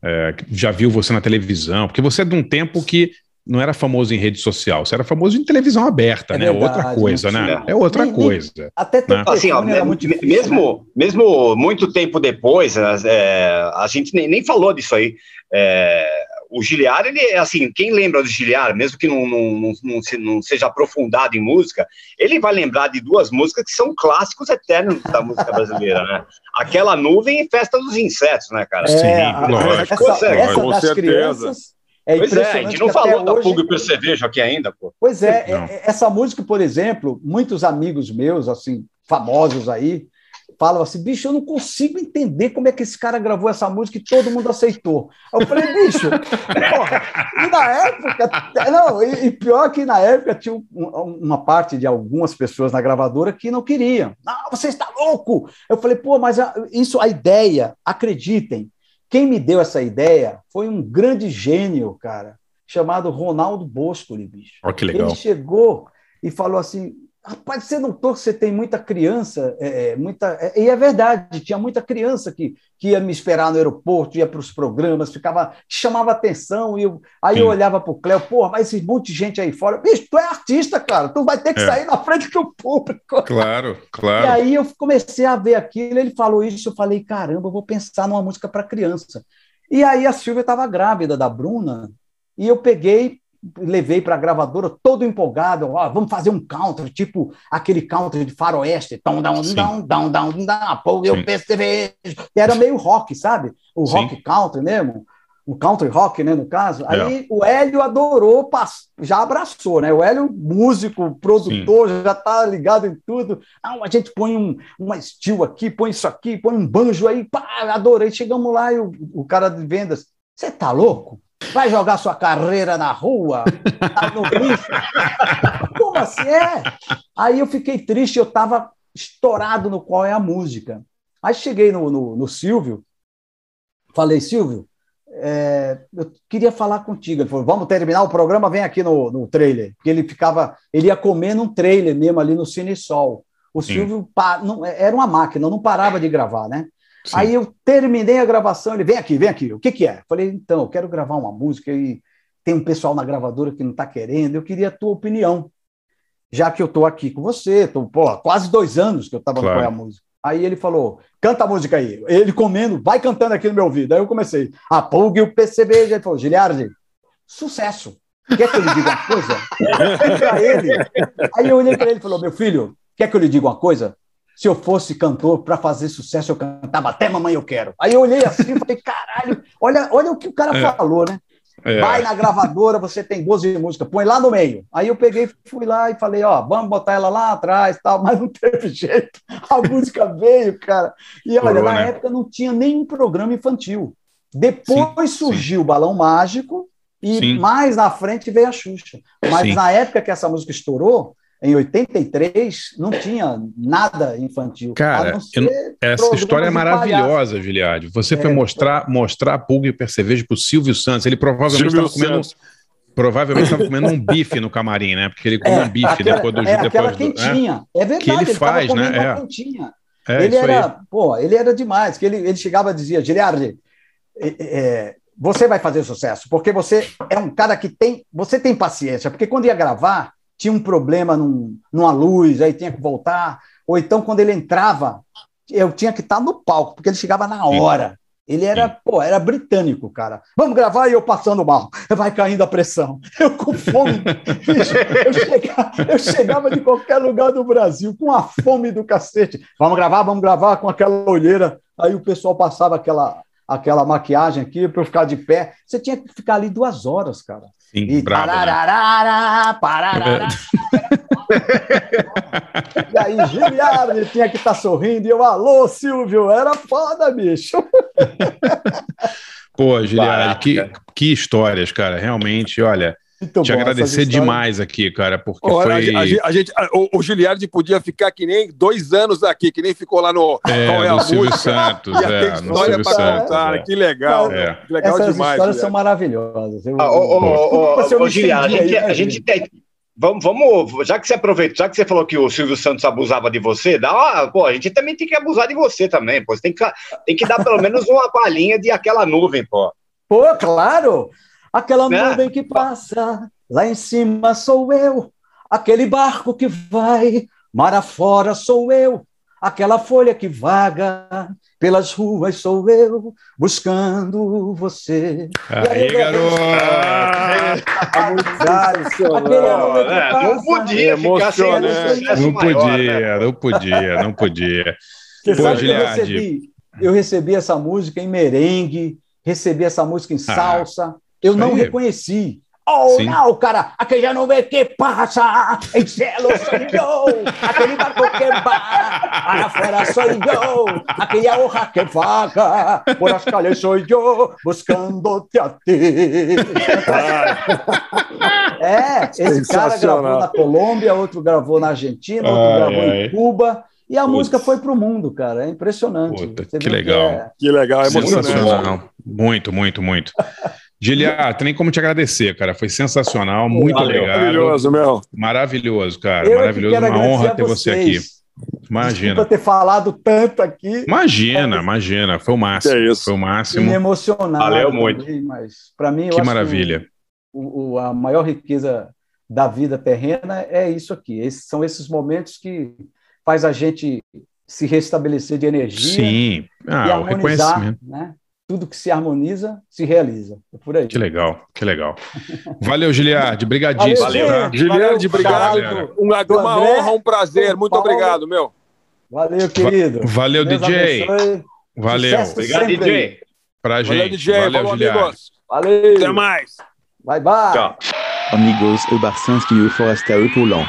é, que já viu você na televisão, porque você é de um tempo que não era famoso em rede social, você era famoso em televisão aberta, É né? verdade, outra coisa, né? É outra Nem- nem- coisa. Até Né? Assim, ó, me- muito difícil, né? mesmo, mesmo muito tempo depois, é, a gente nem, nem falou disso aí. É, o Giliar, ele é assim, quem lembra do Giliar, mesmo que não, não, não, não se- não seja aprofundado em música, ele vai lembrar de duas músicas que são clássicos eternos da música brasileira, né? Aquela nuvem e Festa dos Insetos, né, cara? Sim, a- lógico, essa, essa Com das certeza. crianças é pois é, a gente não falou da hoje- Pulga e Percevejo aqui ainda, pô. Pois é, Não. é- essa música, por exemplo, muitos amigos meus, assim, famosos aí, falam assim, bicho, eu não consigo entender como é que esse cara gravou essa música e todo mundo aceitou. Aí Eu falei, bicho, porra, e na época, não, e, pior que na época tinha um- um- uma parte de algumas pessoas na gravadora que não queriam. Não, você está louco! Eu falei, pô, mas a- isso, a ideia, acreditem, quem me deu essa ideia foi um grande gênio, cara, chamado Ronaldo Boscoli, bicho. Ó, que legal. Ele chegou e falou assim: rapaz, você notou que você tem muita criança, é, é, muita. é, e é verdade, tinha muita criança que, que ia me esperar no aeroporto, ia para os programas, ficava, chamava atenção, e eu, aí Sim. eu olhava para o Cléo, porra, mas esse monte de gente aí fora, bicho, tu é artista, cara, tu vai ter que É. sair na frente do público. Claro, E claro. aí eu comecei a ver aquilo, ele falou isso, eu falei, caramba, eu vou pensar numa música para criança. E aí a Silvia estava grávida da Bruna, e eu peguei, levei para a gravadora todo empolgado, ó, vamos fazer um country, tipo aquele country de faroeste, dão, Sim. dão, dão, dão, dão, pô, eu Sim. percevejo. Era meio rock, sabe? O Sim. rock country mesmo. um country rock, né, no caso. É. Aí o Hélio adorou, já abraçou, né? O Hélio, músico, produtor, já tá ligado em tudo. Ah, a gente põe um, uma steel aqui, põe isso aqui, põe um banjo aí, pá, adorei. Chegamos lá e o, o cara de vendas, você tá louco? Vai jogar sua carreira na rua? Tá no lixo? Como assim é? Aí eu fiquei triste, eu tava estourado no qual é a música. Aí cheguei no, no, no Silvio, falei, Silvio, é, eu queria falar contigo. Ele falou, vamos terminar o programa, vem aqui no, no trailer. Porque ele ficava, ele ia comer num trailer mesmo ali no Cine Sol. O. Silvio pa- não, era uma máquina, não parava de gravar, né? Aí eu terminei a gravação, ele vem aqui, vem aqui, o que, que é? Falei, então, eu quero gravar uma música e tem um pessoal na gravadora que não está querendo, eu queria a tua opinião. Já que eu estou aqui com você, tô, pô, quase dois anos que eu estava Claro. no Qual é a Música. Aí ele falou, canta a música aí. Ele comendo, vai cantando aqui no meu ouvido. Aí eu comecei, a pulga e o PCB. Ele falou, Giliardi, sucesso. Quer que eu lhe diga uma coisa? Pra ele. Aí eu olhei para ele e falou, meu filho, quer que eu lhe diga uma coisa? Se eu fosse cantor para fazer sucesso, eu cantava até mamãe eu quero. Aí eu olhei assim e falei, caralho, olha, olha o que o cara É. falou, né? É. Vai na gravadora, você tem 12 músicas, põe lá no meio. Aí eu peguei, fui lá e falei, ó, vamos botar ela lá atrás, tal, mas não teve jeito. A música veio, cara. E olha, na né? época não tinha nenhum programa infantil. Depois surgiu o Balão Mágico e Sim. mais na frente veio a Xuxa. Mas Sim. na época que essa música estourou, em 83, não tinha nada infantil. Cara, não eu essa história é maravilhosa, Giliardi. Você É, foi mostrar, mostrar a pulga e o percevejo pro Silvio Santos. Ele provavelmente estava comendo. Provavelmente estava comendo um bife no camarim, né? Porque ele come É, um bife aquela, depois do é, aquela depois do, quentinha. É, verdade, Que ele tava faz, né? É. quentinha. É, ele isso aí. era, pô, ele era demais, que ele, ele chegava e dizia, Giliardi, é, é, você vai fazer sucesso, porque você é um cara que tem, você tem paciência, porque quando ia gravar, tinha um problema num, numa luz, aí tinha que voltar, ou então quando ele entrava, eu tinha que estar no palco, porque ele chegava na hora. Ele era, pô, era britânico, cara. Vamos gravar e eu passando mal. Vai caindo a pressão. Eu com fome. Eu, chegava, eu chegava de qualquer lugar do Brasil com a fome do cacete. Vamos gravar, vamos gravar com aquela olheira. Aí o pessoal passava aquela, aquela maquiagem aqui para eu ficar de pé. Você tinha que ficar ali duas horas, cara. Sim, E brabo, né? tarararara, pararará. E aí, Giliardi tinha que estar sorrindo. E eu, alô, Silvio, era foda, bicho. Pô, Giliardi, que, que histórias, cara. Realmente, olha. Muito te bom, agradecer demais aqui, cara, porque Olha, foi. a, a gente- a gente- a- o, o Giliardi podia ficar que nem dois anos aqui, que nem ficou lá no É, Qual é a Silvio Música. Santos, Ia é, ter no história Silvio pra Santos, contar, é. que legal. É. Que legal Essas demais. histórias Giliardi. são maravilhosas. Eu, Ah, ô, ô, Giliardi, a aí, né, gente? tem. Vamos, vamos, já que você aproveitou, já que você falou que o Silvio Santos abusava de você, dá uma, pô, a gente também tem que abusar de você também, pô. Você tem que, tem que dar pelo menos uma palhinha de aquela nuvem, pô. Pô, claro! Aquela Né? nuvem que passa, lá em cima sou eu. Aquele barco que vai, mar afora sou eu. Aquela folha que vaga pelas ruas sou eu, buscando você. Aí, garoto! Aquele nuvem que É, passa, não podia ficar sem Não maior, né? podia, não podia, não podia. Você Pô, sabe que eu recebi, eu recebi essa música em merengue, recebi essa música em Ah, salsa. Eu isso não aí. reconheci. Oh, Sim. não, cara, aquela nuvem que passa, em céu sou eu, aquele barco que vai, para fora sou eu, aquela hoja que vaga, por as calles sou eu, buscando-te a ti. É, esse cara gravou na Colômbia, outro gravou na Argentina, outro Ai, gravou ai. em Cuba, e a Putz. música foi pro mundo, cara. É impressionante. Puta, que vê legal. é- Que legal, é emocionante. Sensacional. Muito, muito, muito. Giliar, tem nem como te agradecer, cara. Foi sensacional. Muito Valeu. obrigado. Maravilhoso, meu. Maravilhoso, cara. Eu é que Maravilhoso. Uma honra ter você aqui. Desculpa Imagina. ter falado tanto aqui. Imagina, imagina. Foi o máximo. Que é isso. Foi o E me máximo. emocionado. Valeu muito. também, mas para mim, eu Que acho maravilha. que o, o- a maior riqueza da vida terrena é isso aqui. Esses, são esses momentos que faz a gente se restabelecer de energia Sim. e Ah, o harmonizar, reconhecimento. né? Tudo que se harmoniza, se realiza. É por aí. Que legal, que legal. Valeu, Giliardi. Brigadíssimo. Valeu, tá? Valeu, obrigado. galera. Uma, uma André, honra, um prazer. Muito Paulo. obrigado, meu. Valeu, querido. Valeu, Deus DJ. abençoe. Valeu. Sucesso Obrigado, sempre DJ. aí. Pra Valeu, gente. DJ. Valeu, Falou, Giliardi. amigos. Valeu. Até mais. Bye, bye. Tchau. Amigos, o Barcinski e o Forasta e Paulão.